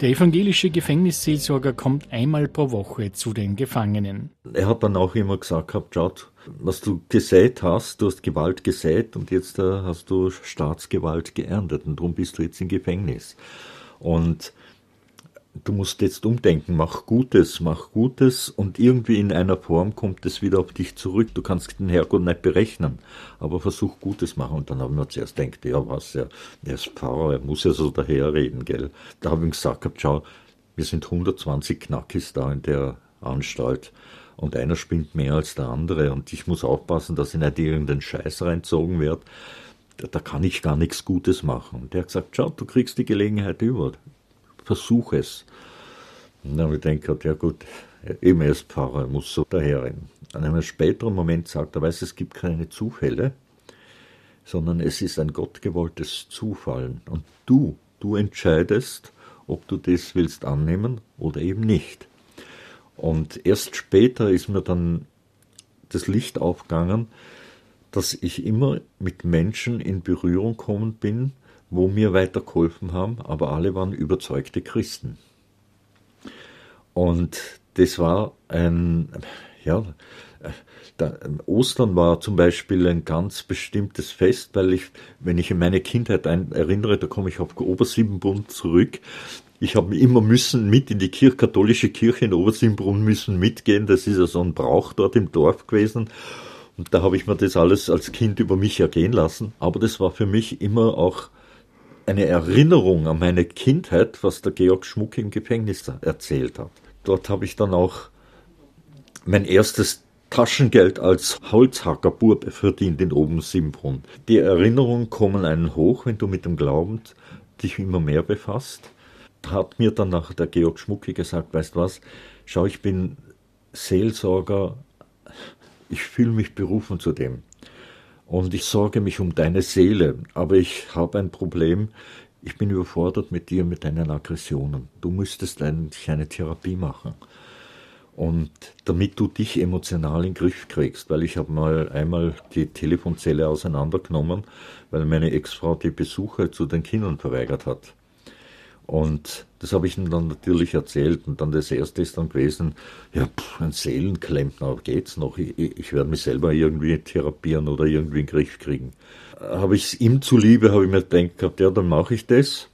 Der evangelische Gefängnisseelsorger kommt einmal pro Woche zu den Gefangenen. Er hat dann auch immer gesagt gehabt, schaut, was du gesät hast, du hast Gewalt gesät und jetzt äh, hast du Staatsgewalt geerntet und darum bist du jetzt im Gefängnis. Und du musst jetzt umdenken, mach Gutes, mach Gutes und irgendwie in einer Form kommt es wieder auf dich zurück. Du kannst den Herrgott nicht berechnen, aber versuch Gutes machen. Und dann haben wir zuerst gedacht, ja was, ja, er ist Pfarrer, er muss ja so daherreden, gell. Da habe ich gesagt, schau, wir sind 120 Knackis da in der Anstalt und einer spinnt mehr als der andere und ich muss aufpassen, dass ich nicht irgendeinen Scheiß reinzogen werde. Da kann ich gar nichts Gutes machen. Und der hat gesagt, schau, du kriegst die Gelegenheit über versuche es. Und dann habe ich gedacht, ja gut, eben er ist Pfarrer, muss so daherrennen. An einem späteren Moment sagt er, weiß, es gibt keine Zufälle, sondern es ist ein gottgewolltes Zufallen. Und du, du entscheidest, ob du das willst annehmen oder eben nicht. Und erst später ist mir dann das Licht aufgegangen, dass ich immer mit Menschen in Berührung kommen bin, wo mir weitergeholfen haben, aber alle waren überzeugte Christen. Und das war ein, ja, Ostern war zum Beispiel ein ganz bestimmtes Fest, weil ich, wenn ich in meine Kindheit ein, erinnere, da komme ich auf Obersiebenbrunn zurück. Ich habe immer müssen mit in die Kirche, katholische Kirche in Obersiebenbrunn müssen mitgehen. Das ist ja so ein Brauch dort im Dorf gewesen. Und da habe ich mir das alles als Kind über mich ergehen lassen. Aber das war für mich immer auch eine Erinnerung an meine Kindheit, was der Georg Schmuck im Gefängnis erzählt hat. Dort habe ich dann auch mein erstes Taschengeld als Holzhackerbub verdient in Oben Simbrunn. Die Erinnerungen kommen einen hoch, wenn du mit dem Glauben dich immer mehr befasst. Hat mir dann nach der Georg Schmucki gesagt, weißt was, schau, ich bin Seelsorger, ich fühle mich berufen zu dem und ich sorge mich um deine Seele, aber ich habe ein Problem, ich bin überfordert mit dir, mit deinen Aggressionen. Du müsstest eigentlich eine Therapie machen. Und damit du dich emotional in den Griff kriegst, weil ich habe mal einmal die Telefonzelle auseinandergenommen, weil meine Ex-Frau die Besuche zu den Kindern verweigert hat. Und das habe ich ihm dann natürlich erzählt. Und dann das erste ist dann gewesen, ja, pff, ein Seelenklempner, geht's noch? Ich, ich werde mich selber irgendwie therapieren oder irgendwie in den Griff kriegen. Habe ich es ihm zuliebe, habe ich mir gedacht, ja, dann mache ich das.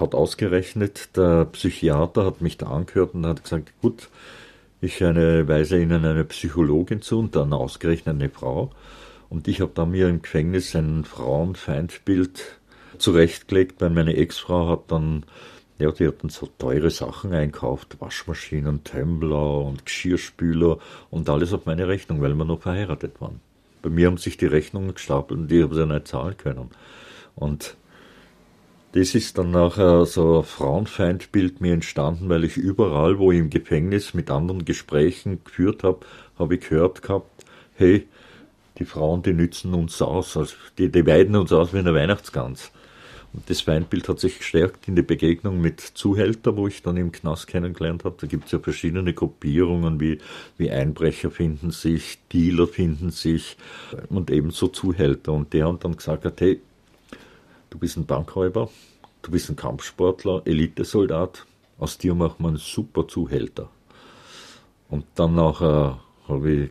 Hat ausgerechnet, der Psychiater hat mich da angehört und hat gesagt, gut, ich eine, weise Ihnen eine Psychologin zu und dann ausgerechnet eine Frau. Und ich habe da mir im Gefängnis ein Frauenfeindbild zurechtgelegt, weil meine Ex-Frau hat dann, ja, die hatten so teure Sachen einkauft, Waschmaschinen, Tumbler und Geschirrspüler und alles auf meine Rechnung, weil wir noch verheiratet waren. Bei mir haben sich die Rechnungen gestapelt und ich habe sie nicht zahlen können. Und das ist dann nachher so ein Frauenfeindbild mir entstanden, weil ich überall, wo ich im Gefängnis mit anderen Gesprächen geführt habe, habe ich gehört gehabt, hey, die Frauen, die nützen uns aus, also die, die weiden uns aus wie eine Weihnachtsgans. Das Feindbild hat sich gestärkt in der Begegnung mit Zuhälter, wo ich dann im Knast kennengelernt habe. Da gibt es ja verschiedene Gruppierungen, wie, wie Einbrecher finden sich, Dealer finden sich und ebenso Zuhälter. Und der hat dann gesagt, hat, hey, du bist ein Bankräuber, du bist ein Kampfsportler, Elitesoldat, aus dir macht man einen super Zuhälter. Und dann nachher habe ich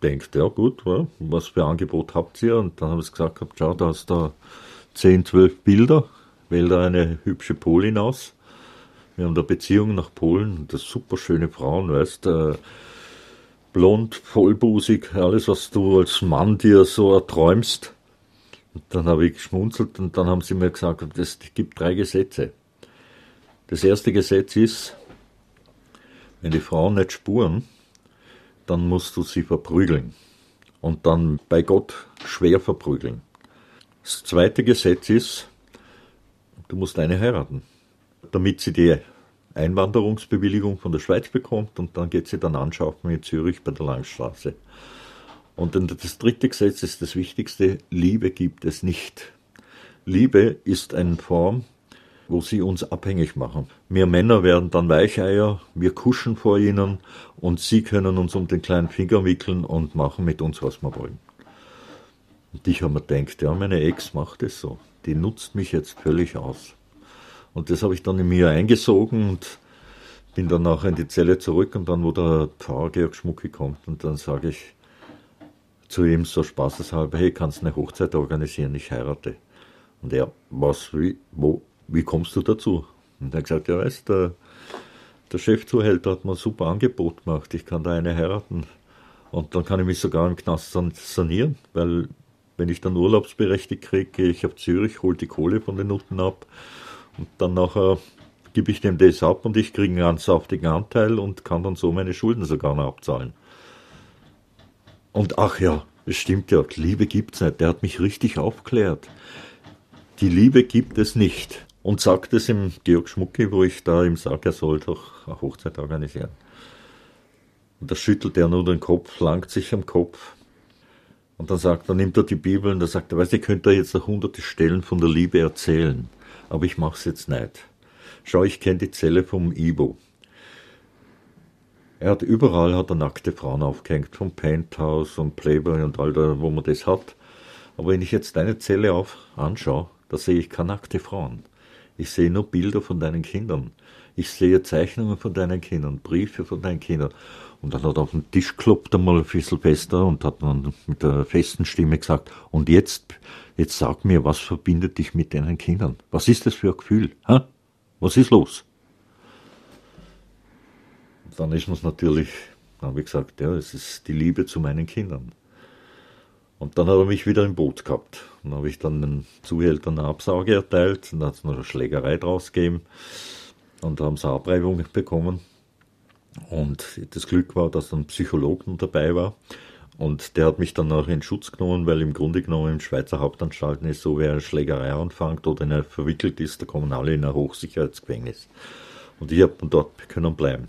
gedacht, ja gut, was für Angebot habt ihr? Und dann habe ich gesagt, schau, da hast du 10, 12 Bilder, wählt da eine hübsche Polin aus. Wir haben da Beziehungen nach Polen, das super schöne Frauen, weißt äh, blond, vollbusig, alles, was du als Mann dir so erträumst. Und dann habe ich geschmunzelt und dann haben sie mir gesagt, es gibt drei Gesetze. Das erste Gesetz ist, wenn die Frauen nicht spuren, dann musst du sie verprügeln. Und dann bei Gott schwer verprügeln. Das zweite Gesetz ist, du musst eine heiraten, damit sie die Einwanderungsbewilligung von der Schweiz bekommt und dann geht sie dann anschaffen in Zürich bei der Langstraße. Und das dritte Gesetz ist das Wichtigste, Liebe gibt es nicht. Liebe ist eine Form, wo sie uns abhängig machen. Wir Männer werden dann Weicheier, wir kuschen vor ihnen und sie können uns um den kleinen Finger wickeln und machen mit uns, was wir wollen. Und ich habe mir gedacht, ja, meine Ex macht es so. Die nutzt mich jetzt völlig aus. Und das habe ich dann in mir eingesogen und bin dann nachher in die Zelle zurück und dann, wo der Pfarrer Georg Schmucki kommt und dann sage ich zu ihm so spaßeshalber, hey, kannst du eine Hochzeit organisieren, ich heirate. Und er, was, wie, wo, wie kommst du dazu? Und er hat gesagt, ja weißt, der, der Chefzuhälter hat mir ein super Angebot gemacht, ich kann da eine heiraten. Und dann kann ich mich sogar im Knast sanieren, weil wenn ich dann urlaubsberechtigt kriege, gehe ich auf Zürich, hole die Kohle von den Nutten ab und dann nachher gebe ich dem das ab und ich kriege einen ganz saftigen Anteil und kann dann so meine Schulden sogar noch abzahlen. Und ach ja, es stimmt ja, Liebe gibt es nicht. Der hat mich richtig aufklärt. Die Liebe gibt es nicht. Und sagt es im Georg Schmucki, wo ich da ihm sage, er soll doch eine Hochzeit organisieren. Und da schüttelt er nur den Kopf, langt sich am Kopf. Und dann sagt er, nimmt er die Bibel und er sagt, er weiß, ihr könnt da jetzt noch hunderte Stellen von der Liebe erzählen, aber ich mach's jetzt nicht. Schau, ich kenne die Zelle vom Ibo. Er hat überall hat er nackte Frauen aufgehängt, vom Penthouse und Playboy und all da, wo man das hat. Aber wenn ich jetzt deine Zelle auf anschaue, da sehe ich keine nackte Frauen. Ich sehe nur Bilder von deinen Kindern. Ich sehe Zeichnungen von deinen Kindern, Briefe von deinen Kindern. Und dann hat er auf den Tisch geklopft einmal ein bisschen fester und hat dann mit der festen Stimme gesagt, und jetzt, jetzt sag mir, was verbindet dich mit deinen Kindern? Was ist das für ein Gefühl? Ha? Was ist los? dann ist es natürlich, dann habe ich gesagt, ja, es ist die Liebe zu meinen Kindern. Und dann hat er mich wieder im Boot gehabt. Dann habe ich dann den Zuhältern eine Absage erteilt und dann hat es noch eine Schlägerei draus gegeben. Und haben sie Abreibung bekommen. Und das Glück war, dass ein Psychologe dabei war. Und der hat mich dann auch in Schutz genommen, weil im Grunde genommen im Schweizer Hauptanstalten ist so, wer eine Schlägerei anfängt oder in verwickelt ist, da kommen alle in ein Hochsicherheitsgefängnis. Und ich habe dort können bleiben.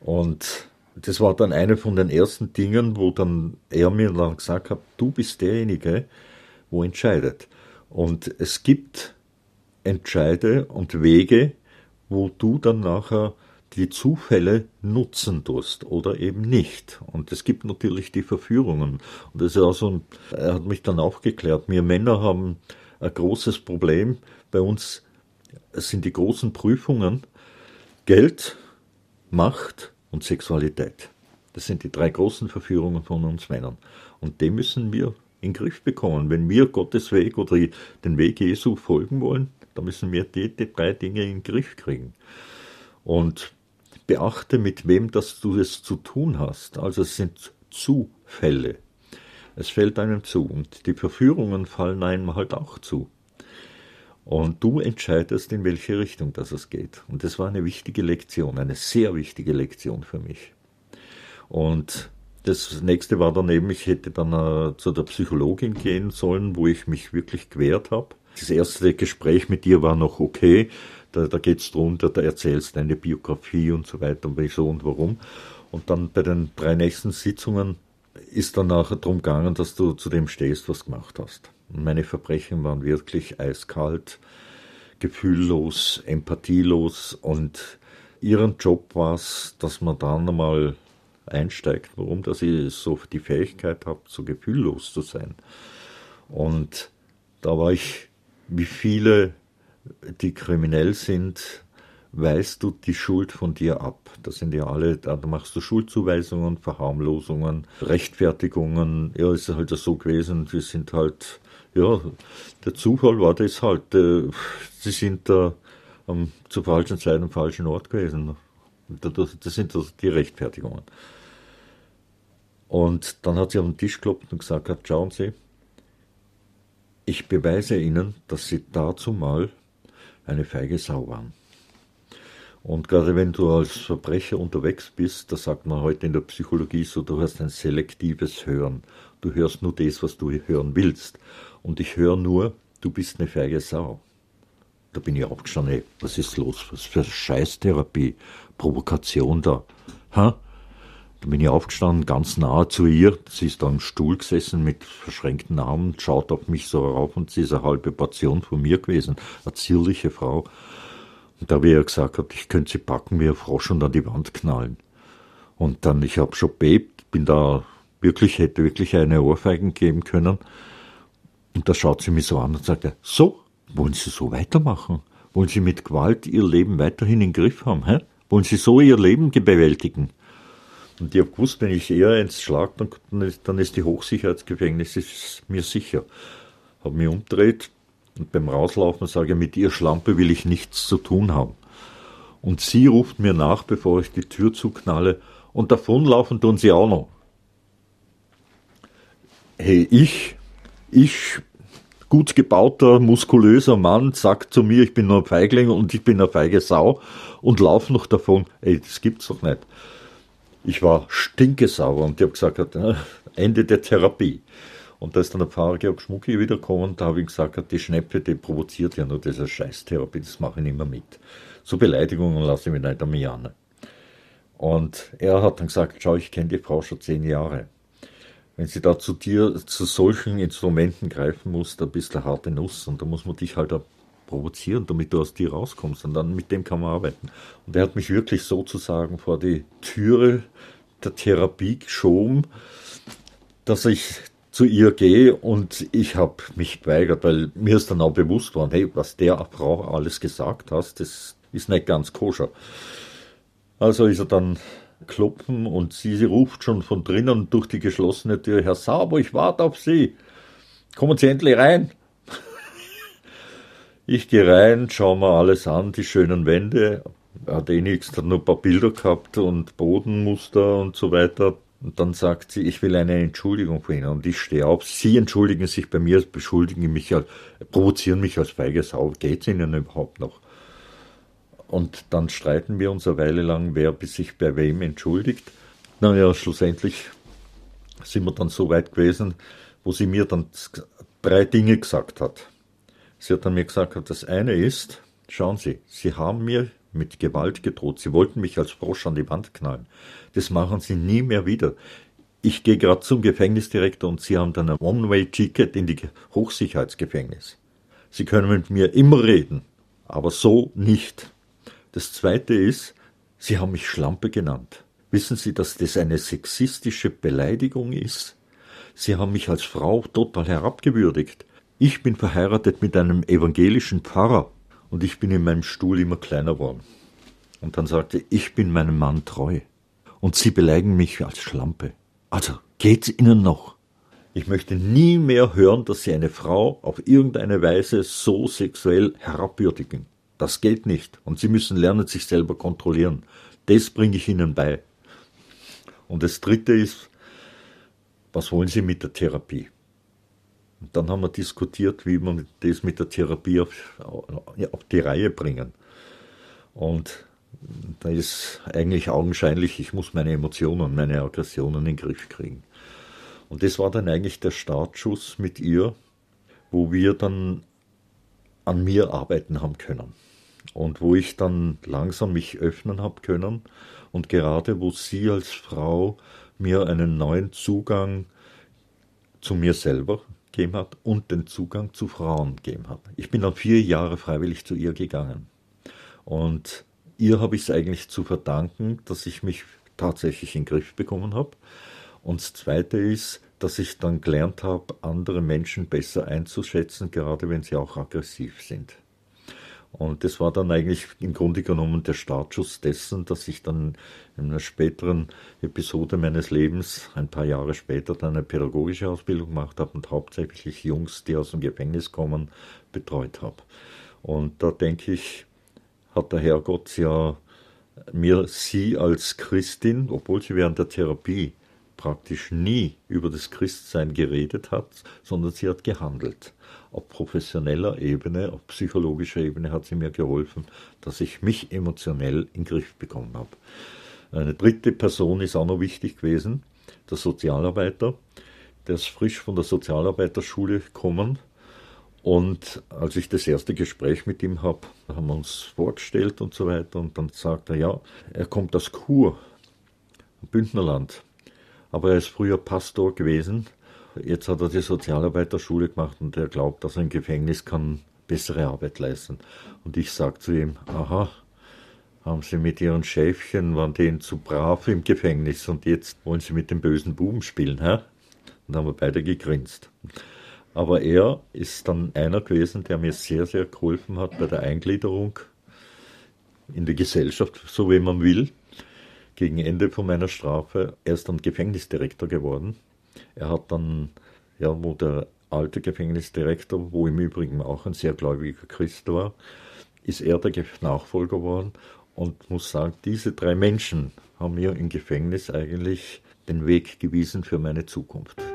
Und das war dann eine von den ersten Dingen, wo dann er mir dann gesagt hat, du bist derjenige, wo entscheidet. Und es gibt Entscheide und Wege, wo du dann nachher die Zufälle nutzen tust oder eben nicht. Und es gibt natürlich die Verführungen. Und das ist auch so, er hat mich dann aufgeklärt, wir Männer haben ein großes Problem. Bei uns sind die großen Prüfungen Geld, Macht und Sexualität. Das sind die drei großen Verführungen von uns Männern. Und die müssen wir in den Griff bekommen. Wenn wir Gottes Weg oder den Weg Jesu folgen wollen, dann müssen wir die, die drei Dinge in den Griff kriegen. Und beachte, mit wem das du es zu tun hast. Also es sind Zufälle. Es fällt einem zu. Und die Verführungen fallen einem halt auch zu. Und du entscheidest, in welche Richtung das es geht. Und das war eine wichtige Lektion, eine sehr wichtige Lektion für mich. Und das nächste war dann eben, ich hätte dann äh, zu der Psychologin gehen sollen, wo ich mich wirklich gewehrt habe. Das erste Gespräch mit dir war noch okay. Da, da geht es darum, da, erzählst deine Biografie und so weiter und wieso und warum. Und dann bei den drei nächsten Sitzungen ist dann nachher darum gegangen, dass du zu dem stehst, was du gemacht hast. Meine Verbrechen waren wirklich eiskalt, gefühllos, empathielos und ihren Job war es, dass man dann einmal einsteigt. Warum? Dass ich so die Fähigkeit habe, so gefühllos zu sein. Und da war ich, wie viele, die kriminell sind, weist du die Schuld von dir ab. Das sind ja alle, da machst du Schuldzuweisungen, Verharmlosungen, Rechtfertigungen. Ja, ist halt so gewesen, wir sind halt ja, der Zufall war das halt. Äh, sie sind da ähm, zur falschen Zeit am falschen Ort gewesen. Das, das sind das die Rechtfertigungen. Und dann hat sie auf den Tisch geklopft und gesagt, schauen Sie, ich beweise Ihnen, dass Sie dazu mal eine feige Sau waren. Und gerade wenn du als Verbrecher unterwegs bist, da sagt man heute in der Psychologie so, du hast ein selektives Hören. Du hörst nur das, was du hören willst und ich höre nur, du bist eine feige Sau. Da bin ich aufgestanden, ey, was ist los? Was für Scheißtherapie, Provokation da. Ha? Da bin ich aufgestanden, ganz nahe zu ihr. Sie ist da im Stuhl gesessen mit verschränkten Armen, schaut auf mich so rauf und sie ist eine halbe Portion von mir gewesen. Eine zierliche Frau. Und da habe ich ihr gesagt, ich könnte sie packen wie ein Frosch und an die Wand knallen. Und dann, ich habe schon bebt, bin da wirklich, hätte wirklich eine Ohrfeigen geben können. Und da schaut sie mich so an und sagt, so, wollen Sie so weitermachen? Wollen Sie mit Gewalt Ihr Leben weiterhin im Griff haben? Hä? Wollen Sie so Ihr Leben bewältigen? Und ich habe gewusst, wenn ich eher ins Schlag, dann ist, dann ist die Hochsicherheitsgefängnis ist mir sicher. Habe mich umgedreht und beim Rauslaufen sage ich, mit ihr Schlampe will ich nichts zu tun haben. Und sie ruft mir nach, bevor ich die Tür zuknalle, und davonlaufen tun sie auch noch. Hey, ich, ich, gut gebauter, muskulöser Mann, sagt zu mir, ich bin nur ein Feigling und ich bin eine feige Sau und laufe noch davon. Ey, das gibt's doch nicht. Ich war stinkesauer und ich habe gesagt, Ende der Therapie. Und da ist dann der Pfarrer Georg Schmucki wiedergekommen und da habe ich gesagt, die Schnepfe, die provoziert ja nur diese Scheißtherapie, das mache ich nicht mehr mit. So Beleidigungen lasse ich mich nicht an mich an. Und er hat dann gesagt, schau, ich kenne die Frau schon zehn Jahre. Wenn sie da zu dir, zu solchen Instrumenten greifen muss, da bist du eine harte Nuss und da muss man dich halt auch provozieren, damit du aus dir rauskommst und dann mit dem kann man arbeiten. Und er hat mich wirklich sozusagen vor die Türe der Therapie geschoben, dass ich zu ihr gehe und ich habe mich geweigert, weil mir ist dann auch bewusst worden, hey, was der Frau alles gesagt hast, das ist nicht ganz koscher. Also ist er dann klopfen und sie, sie ruft schon von drinnen durch die geschlossene Tür, Herr Sauber, ich warte auf Sie. Kommen Sie endlich rein. Ich gehe rein, schaue mir alles an, die schönen Wände, hat eh nichts, hat nur ein paar Bilder gehabt und Bodenmuster und so weiter. Und dann sagt sie, ich will eine Entschuldigung von Ihnen. Und ich stehe auf. Sie entschuldigen sich bei mir, beschuldigen mich, provozieren mich als feige Sau. Geht's Ihnen überhaupt noch? Und dann streiten wir uns eine Weile lang, wer sich bei wem entschuldigt. Naja, schlussendlich sind wir dann so weit gewesen, wo sie mir dann drei Dinge gesagt hat. Sie hat dann mir gesagt, das eine ist, schauen Sie, Sie haben mir mit Gewalt gedroht. Sie wollten mich als Frosch an die Wand knallen. Das machen Sie nie mehr wieder. Ich gehe gerade zum Gefängnisdirektor und Sie haben dann ein One-Way-Ticket in die Hochsicherheitsgefängnis. Sie können mit mir immer reden, aber so nicht. Das zweite ist, Sie haben mich Schlampe genannt. Wissen Sie, dass das eine sexistische Beleidigung ist? Sie haben mich als Frau total herabgewürdigt. Ich bin verheiratet mit einem evangelischen Pfarrer und ich bin in meinem Stuhl immer kleiner geworden. Und dann sagte, ich bin meinem Mann treu. Und Sie beleidigen mich als Schlampe. Also, geht's Ihnen noch? Ich möchte nie mehr hören, dass Sie eine Frau auf irgendeine Weise so sexuell herabwürdigen. Das geht nicht. Und Sie müssen lernen, sich selber kontrollieren. Das bringe ich Ihnen bei. Und das Dritte ist, was wollen Sie mit der Therapie? Und dann haben wir diskutiert, wie wir das mit der Therapie auf, auf die Reihe bringen. Und da ist eigentlich augenscheinlich, ich muss meine Emotionen, meine Aggressionen in den Griff kriegen. Und das war dann eigentlich der Startschuss mit ihr, wo wir dann an mir arbeiten haben können. Und wo ich dann langsam mich öffnen habe können und gerade wo sie als Frau mir einen neuen Zugang zu mir selber gegeben hat und den Zugang zu Frauen gegeben hat. Ich bin dann vier Jahre freiwillig zu ihr gegangen. Und ihr habe ich es eigentlich zu verdanken, dass ich mich tatsächlich in den Griff bekommen habe. Und das Zweite ist, dass ich dann gelernt habe, andere Menschen besser einzuschätzen, gerade wenn sie auch aggressiv sind. Und das war dann eigentlich im Grunde genommen der Startschuss dessen, dass ich dann in einer späteren Episode meines Lebens, ein paar Jahre später, dann eine pädagogische Ausbildung gemacht habe und hauptsächlich Jungs, die aus dem Gefängnis kommen, betreut habe. Und da denke ich, hat der Herrgott ja mir sie als Christin, obwohl sie während der Therapie praktisch nie über das Christsein geredet hat, sondern sie hat gehandelt. Auf professioneller Ebene, auf psychologischer Ebene hat sie mir geholfen, dass ich mich emotionell in den Griff bekommen habe. Eine dritte Person ist auch noch wichtig gewesen, der Sozialarbeiter. Der ist frisch von der Sozialarbeiterschule gekommen. Und als ich das erste Gespräch mit ihm habe, haben wir uns vorgestellt und so weiter. Und dann sagt er, ja, er kommt aus Chur, Bündnerland aber er ist früher Pastor gewesen. Jetzt hat er die Sozialarbeiterschule gemacht und er glaubt, dass im Gefängnis kann bessere Arbeit leisten. Und ich sage zu ihm, aha, haben Sie mit Ihren Schäfchen, waren denen zu brav im Gefängnis und jetzt wollen Sie mit dem bösen Buben spielen, hä? Und haben wir beide gegrinst. Aber er ist dann einer gewesen, der mir sehr, sehr geholfen hat bei der Eingliederung in die Gesellschaft, so wie man will. Gegen Ende von meiner Strafe. Er ist dann Gefängnisdirektor geworden. Er hat dann, ja, wo der alte Gefängnisdirektor, wo im Übrigen auch ein sehr gläubiger Christ war, ist er der Nachfolger geworden und muss sagen, diese drei Menschen haben mir im Gefängnis eigentlich den Weg gewiesen für meine Zukunft.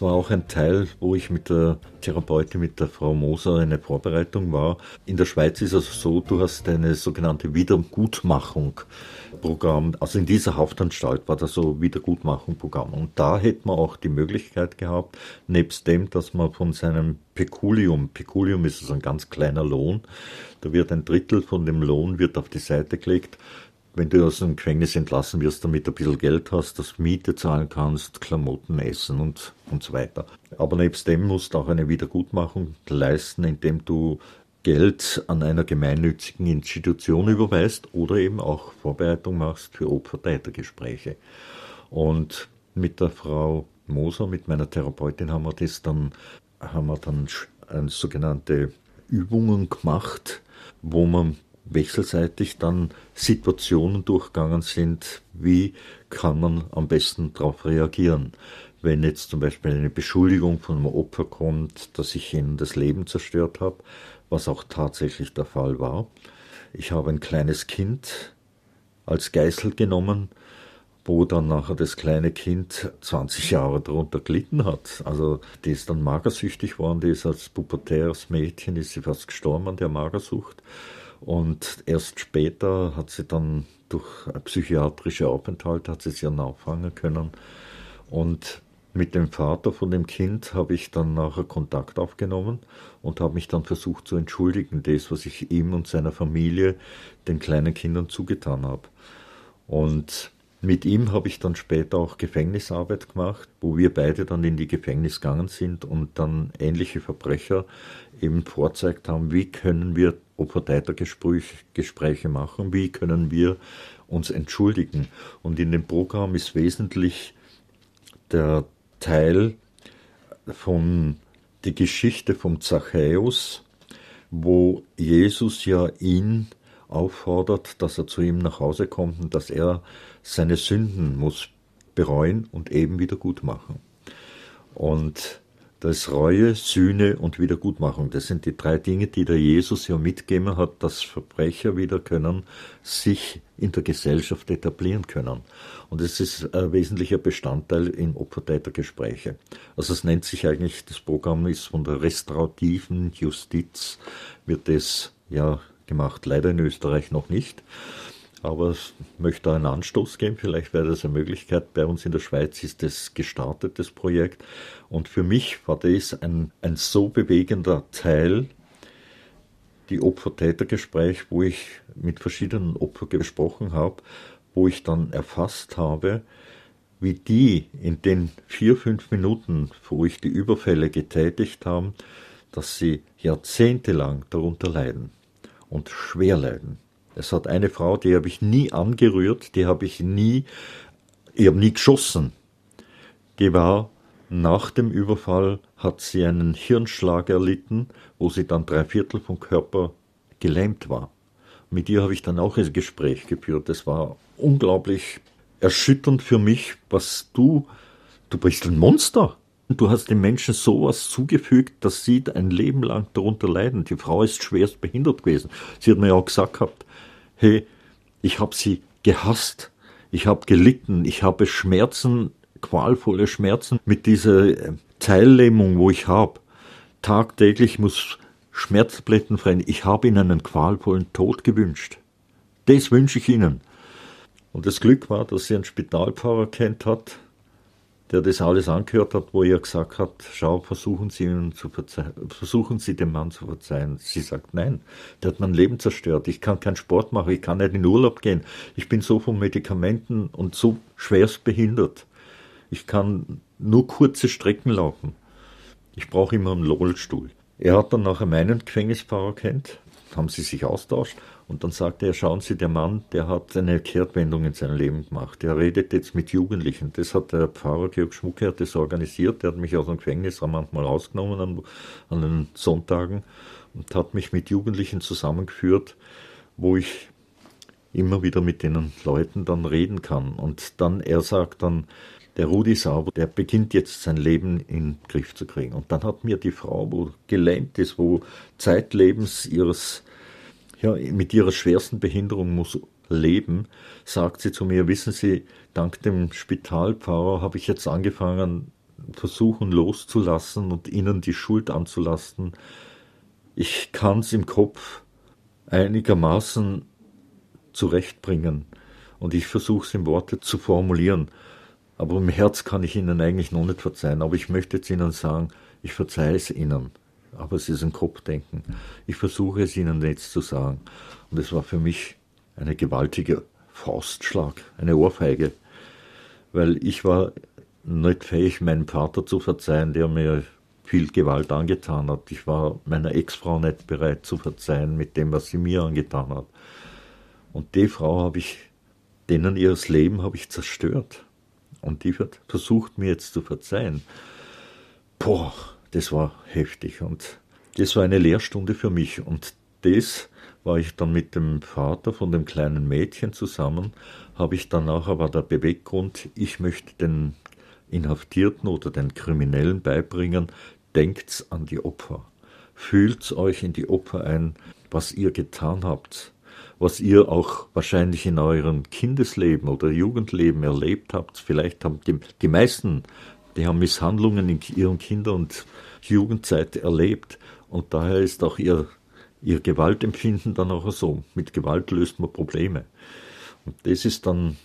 Das war auch ein Teil, wo ich mit der Therapeutin, mit der Frau Moser, eine Vorbereitung war. In der Schweiz ist es so, du hast eine sogenannte Wiedergutmachung. Programm, also in dieser Haftanstalt war das so Wiedergutmachung-Programm. Und da hätte man auch die Möglichkeit gehabt, nebst dem, dass man von seinem Pekulium, Pekulium ist also ein ganz kleiner Lohn, da wird ein Drittel von dem Lohn wird auf die Seite gelegt, wenn du aus dem Gefängnis entlassen wirst, damit du ein bisschen Geld hast, dass Miete zahlen kannst, Klamotten essen und, und so weiter. Aber nebst dem musst du auch eine Wiedergutmachung leisten, indem du Geld an einer gemeinnützigen Institution überweist oder eben auch Vorbereitung machst für Opfer-Täter-Gespräche. Und mit der Frau Moser, mit meiner Therapeutin, haben wir das dann, haben wir dann sogenannte Übungen gemacht, wo man wechselseitig dann Situationen durchgegangen sind, wie kann man am besten darauf reagieren. Wenn jetzt zum Beispiel eine Beschuldigung von einem Opfer kommt, dass ich ihnen das Leben zerstört habe, was auch tatsächlich der Fall war. Ich habe ein kleines Kind als Geißel genommen, wo dann nachher das kleine Kind 20 Jahre darunter gelitten hat. Also die ist dann magersüchtig worden, die ist als pubertäres Mädchen, ist sie fast gestorben an der Magersucht. Und erst später hat sie dann durch psychiatrische Aufenthalte hat sie sich dann auffangen können. Und mit dem Vater von dem Kind habe ich dann nachher Kontakt aufgenommen und habe mich dann versucht zu entschuldigen, das, was ich ihm und seiner Familie, den kleinen Kindern zugetan habe. Und mit ihm habe ich dann später auch Gefängnisarbeit gemacht, wo wir beide dann in die Gefängnis gegangen sind und dann ähnliche Verbrecher eben vorzeigt haben, wie können wir Opfertätergespräche machen, wie können wir uns entschuldigen. Und in dem Programm ist wesentlich der Teil von die Geschichte vom Zachäus, wo Jesus ja ihn auffordert, dass er zu ihm nach Hause kommt und dass er seine Sünden muss bereuen und eben wieder gut machen. Und das Reue, Sühne und Wiedergutmachung, das sind die drei Dinge, die der Jesus ja mitgegeben hat, dass Verbrecher wieder können sich in der Gesellschaft etablieren können. Und es ist ein wesentlicher Bestandteil in Opfertätergespräche. Also es nennt sich eigentlich, das Programm ist von der restaurativen Justiz, wird das ja gemacht, leider in Österreich noch nicht. Aber ich möchte einen Anstoß geben, vielleicht wäre das eine Möglichkeit. Bei uns in der Schweiz ist das gestartet, das Projekt. Und für mich war das ein, ein so bewegender Teil, die Opfer-Täter-Gespräch, wo ich mit verschiedenen Opfern gesprochen habe, wo ich dann erfasst habe, wie die in den vier, fünf Minuten, wo ich die Überfälle getätigt haben, dass sie jahrzehntelang darunter leiden und schwer leiden. Es hat eine Frau, die habe ich nie angerührt, die habe ich nie, ich habe nie geschossen. Die war nach dem Überfall hat sie einen Hirnschlag erlitten, wo sie dann drei Viertel vom Körper gelähmt war. Mit ihr habe ich dann auch ein Gespräch geführt. Das war unglaublich erschütternd für mich, was du, du bist ein Monster. Du hast den Menschen sowas zugefügt, dass sie ein Leben lang darunter leiden. Die Frau ist schwerst behindert gewesen. Sie hat mir ja auch gesagt gehabt, hey, ich habe sie gehasst, ich habe gelitten, ich habe Schmerzen, qualvolle Schmerzen mit dieser äh, Teillähmung, wo ich habe. Tagtäglich muss Schmerztabletten freien. Ich habe ihnen einen qualvollen Tod gewünscht. Das wünsche ich ihnen. Und das Glück war, dass sie einen Spitalpfarrer kennt hat, der das alles angehört hat, wo er gesagt hat, schau, versuchen Sie, ihnen zu versuchen Sie dem Mann zu verzeihen. Sie sagt, nein, der hat mein Leben zerstört. Ich kann keinen Sport machen, ich kann nicht in Urlaub gehen. Ich bin so von Medikamenten und so schwerst behindert. Ich kann nur kurze Strecken laufen. Ich brauche immer einen Rollstuhl. Er hat dann nachher meinen Gefängnisfahrer kennt, haben sie sich austauscht und dann sagte er, schauen Sie, der Mann, der hat eine Kehrtwendung in seinem Leben gemacht. Der redet jetzt mit Jugendlichen. Das hat der Pfarrer Georg Schmucke hat das organisiert. Der hat mich aus dem Gefängnis manchmal rausgenommen an, an den Sonntagen und hat mich mit Jugendlichen zusammengeführt, wo ich immer wieder mit den Leuten dann reden kann. Und dann, er sagt dann, der Rudi Sauber, der beginnt jetzt sein Leben in den Griff zu kriegen. Und dann hat mir die Frau, wo gelähmt ist, wo zeitlebens ihres ja, mit ihrer schwersten Behinderung muss leben, sagt sie zu mir, wissen Sie, dank dem Spitalpfarrer habe ich jetzt angefangen, versuchen loszulassen und ihnen die Schuld anzulasten. Ich kann es im Kopf einigermaßen zurechtbringen und ich versuche es in Worte zu formulieren. Aber im Herz kann ich ihnen eigentlich noch nicht verzeihen. Aber ich möchte jetzt ihnen sagen, ich verzeihe es ihnen aber es ist ein Kopfdenken. Ich versuche es Ihnen jetzt zu sagen. Und es war für mich eine gewaltige Faustschlag, eine Ohrfeige, weil ich war nicht fähig, meinem Vater zu verzeihen, der mir viel Gewalt angetan hat. Ich war meiner Ex-Frau nicht bereit zu verzeihen mit dem, was sie mir angetan hat. Und die Frau habe ich, denen ihres Leben habe ich zerstört. Und die hat versucht, mir jetzt zu verzeihen. Boah, das war heftig und das war eine Lehrstunde für mich und das war ich dann mit dem Vater von dem kleinen Mädchen zusammen, habe ich danach aber der Beweggrund, ich möchte den Inhaftierten oder den Kriminellen beibringen, denkt's an die Opfer. Fühlt euch in die Opfer ein, was ihr getan habt, was ihr auch wahrscheinlich in eurem Kindesleben oder Jugendleben erlebt habt. Vielleicht haben die, die meisten die haben Misshandlungen in ihren Kinder- und Jugendzeit erlebt und daher ist auch ihr, ihr Gewaltempfinden dann auch so. Mit Gewalt löst man Probleme. Und das ist dann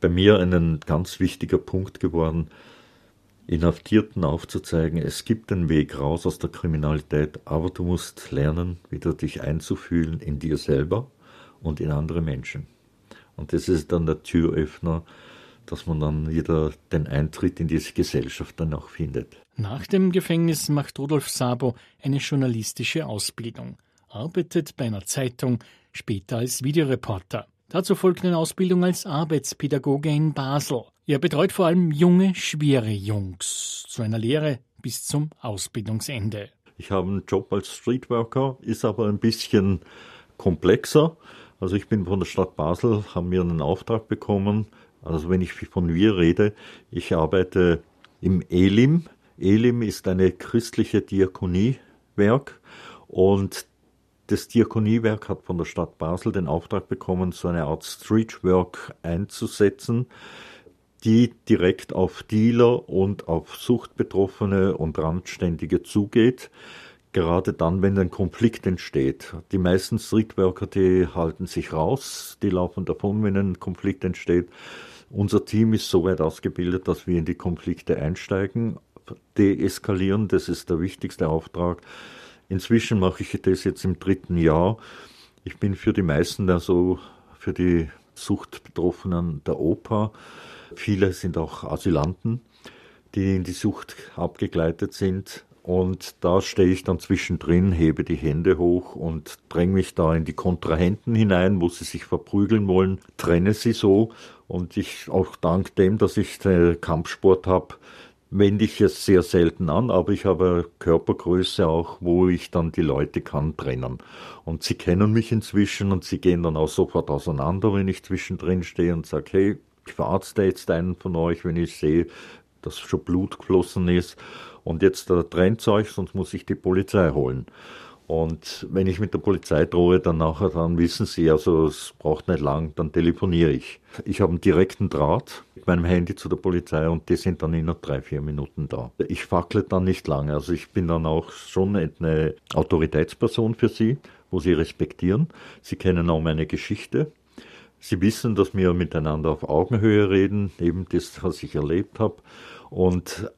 bei mir ein ganz wichtiger Punkt geworden, Inhaftierten aufzuzeigen, es gibt einen Weg raus aus der Kriminalität, aber du musst lernen, wieder dich einzufühlen in dir selber und in andere Menschen. Und das ist dann der Türöffner, dass man dann wieder den Eintritt in diese Gesellschaft dann auch findet. Nach dem Gefängnis macht Rudolf Sabo eine journalistische Ausbildung, arbeitet bei einer Zeitung, später als Videoreporter. Dazu folgt eine Ausbildung als Arbeitspädagoge in Basel. Er betreut vor allem junge, schwere Jungs zu einer Lehre bis zum Ausbildungsende. Ich habe einen Job als Streetworker, ist aber ein bisschen komplexer. Also ich bin von der Stadt Basel, haben wir einen Auftrag bekommen, also wenn ich von wir rede, ich arbeite im Elim. Elim ist eine christliche Diakoniewerk und das Diakoniewerk hat von der Stadt Basel den Auftrag bekommen, so eine Art Streetwork einzusetzen, die direkt auf Dealer und auf Suchtbetroffene und Randständige zugeht gerade dann, wenn ein Konflikt entsteht. Die meisten Streetworker, die halten sich raus, die laufen davon, wenn ein Konflikt entsteht. Unser Team ist so weit ausgebildet, dass wir in die Konflikte einsteigen, deeskalieren, das ist der wichtigste Auftrag. Inzwischen mache ich das jetzt im dritten Jahr. Ich bin für die meisten, also für die Suchtbetroffenen der Oper. Viele sind auch Asylanten, die in die Sucht abgegleitet sind. Und da stehe ich dann zwischendrin, hebe die Hände hoch und dränge mich da in die Kontrahenten hinein, wo sie sich verprügeln wollen, trenne sie so. Und ich auch dank dem, dass ich Kampfsport habe, wende ich es sehr selten an, aber ich habe Körpergröße auch, wo ich dann die Leute kann trennen. Und sie kennen mich inzwischen und sie gehen dann auch sofort auseinander, wenn ich zwischendrin stehe und sage, hey, ich verarzte jetzt einen von euch, wenn ich sehe, dass schon Blut geflossen ist. Und jetzt äh, trennt euch, sonst muss ich die Polizei holen. Und wenn ich mit der Polizei drohe, dann nachher, dann wissen sie, also es braucht nicht lang, dann telefoniere ich. Ich habe einen direkten Draht mit meinem Handy zu der Polizei und die sind dann in nur drei, vier Minuten da. Ich fackle dann nicht lange, also ich bin dann auch schon eine Autoritätsperson für sie, wo sie respektieren. Sie kennen auch meine Geschichte. Sie wissen, dass wir miteinander auf Augenhöhe reden, eben das, was ich erlebt habe, und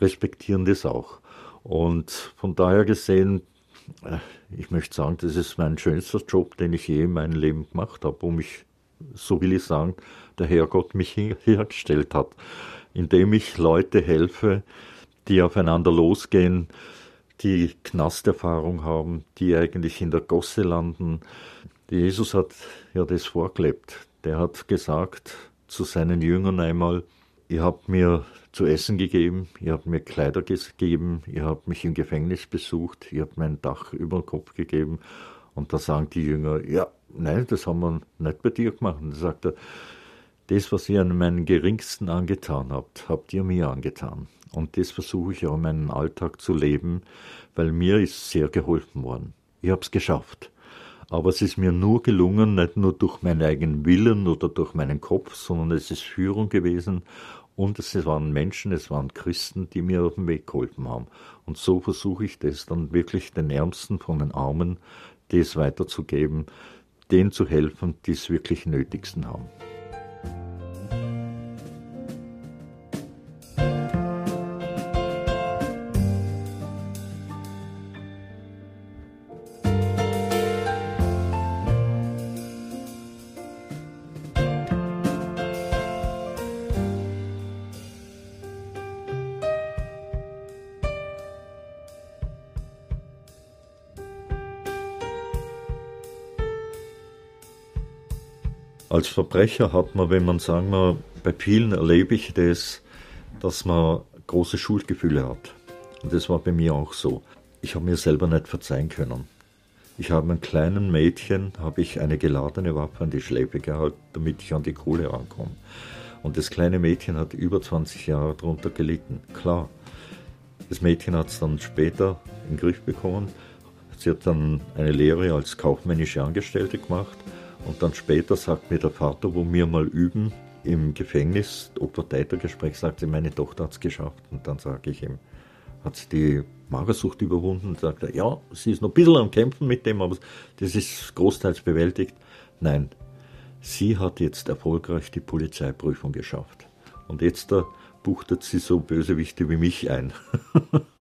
respektieren das auch. Und von daher gesehen äh, ich möchte sagen, das ist mein schönster Job, den ich je in meinem Leben gemacht habe, wo mich, so will ich sagen, der Herrgott mich (laughs) hergestellt hat, indem ich Leute helfe, die aufeinander losgehen, die Knasterfahrung haben, die eigentlich in der Gosse landen. Jesus hat ja das vorgelebt. Der hat gesagt zu seinen Jüngern einmal, ihr habt mir zu essen gegeben, ihr habt mir Kleider gegeben, ihr habt mich im Gefängnis besucht, ihr habt mein Dach über den Kopf gegeben. Und da sagen die Jünger, ja, nein, das haben wir nicht bei dir gemacht. Und da sagt er, das, was ihr an meinen Geringsten angetan habt, habt ihr mir angetan. Und das versuche ich auch in meinem Alltag zu leben, weil mir ist sehr geholfen worden. Ich habe es geschafft. Aber es ist mir nur gelungen, nicht nur durch meinen eigenen Willen oder durch meinen Kopf, sondern es ist Führung gewesen und es waren Menschen, es waren Christen, die mir auf den Weg geholfen haben. Und so versuche ich das dann wirklich den Ärmsten von den Armen, das weiterzugeben, denen zu helfen, die es wirklich nötigsten haben. Als Verbrecher hat man, wenn man sagen wir, bei vielen erlebe ich das, dass man große Schuldgefühle hat. Und das war bei mir auch so. Ich habe mir selber nicht verzeihen können. Ich habe einem kleinen Mädchen habe ich eine geladene Waffe an die Schläfe gehalten, damit ich an die Kohle rankomme. Und das kleine Mädchen hat über 20 Jahre darunter gelitten. Klar, das Mädchen hat es dann später in den Griff bekommen. Sie hat dann eine Lehre als kaufmännische Angestellte gemacht und dann später sagt mir der Vater, wo wir mal üben, im Gefängnis, Opfer-Täter-Gespräch, sagt sie, meine Tochter hat es geschafft. Und dann sage ich ihm, hat sie die Magersucht überwunden? Und sagt er, ja, sie ist noch ein bisschen am Kämpfen mit dem, aber das ist großteils bewältigt. Nein, sie hat jetzt erfolgreich die Polizeiprüfung geschafft. Und jetzt da buchtet sie so Bösewichte wie mich ein. (laughs)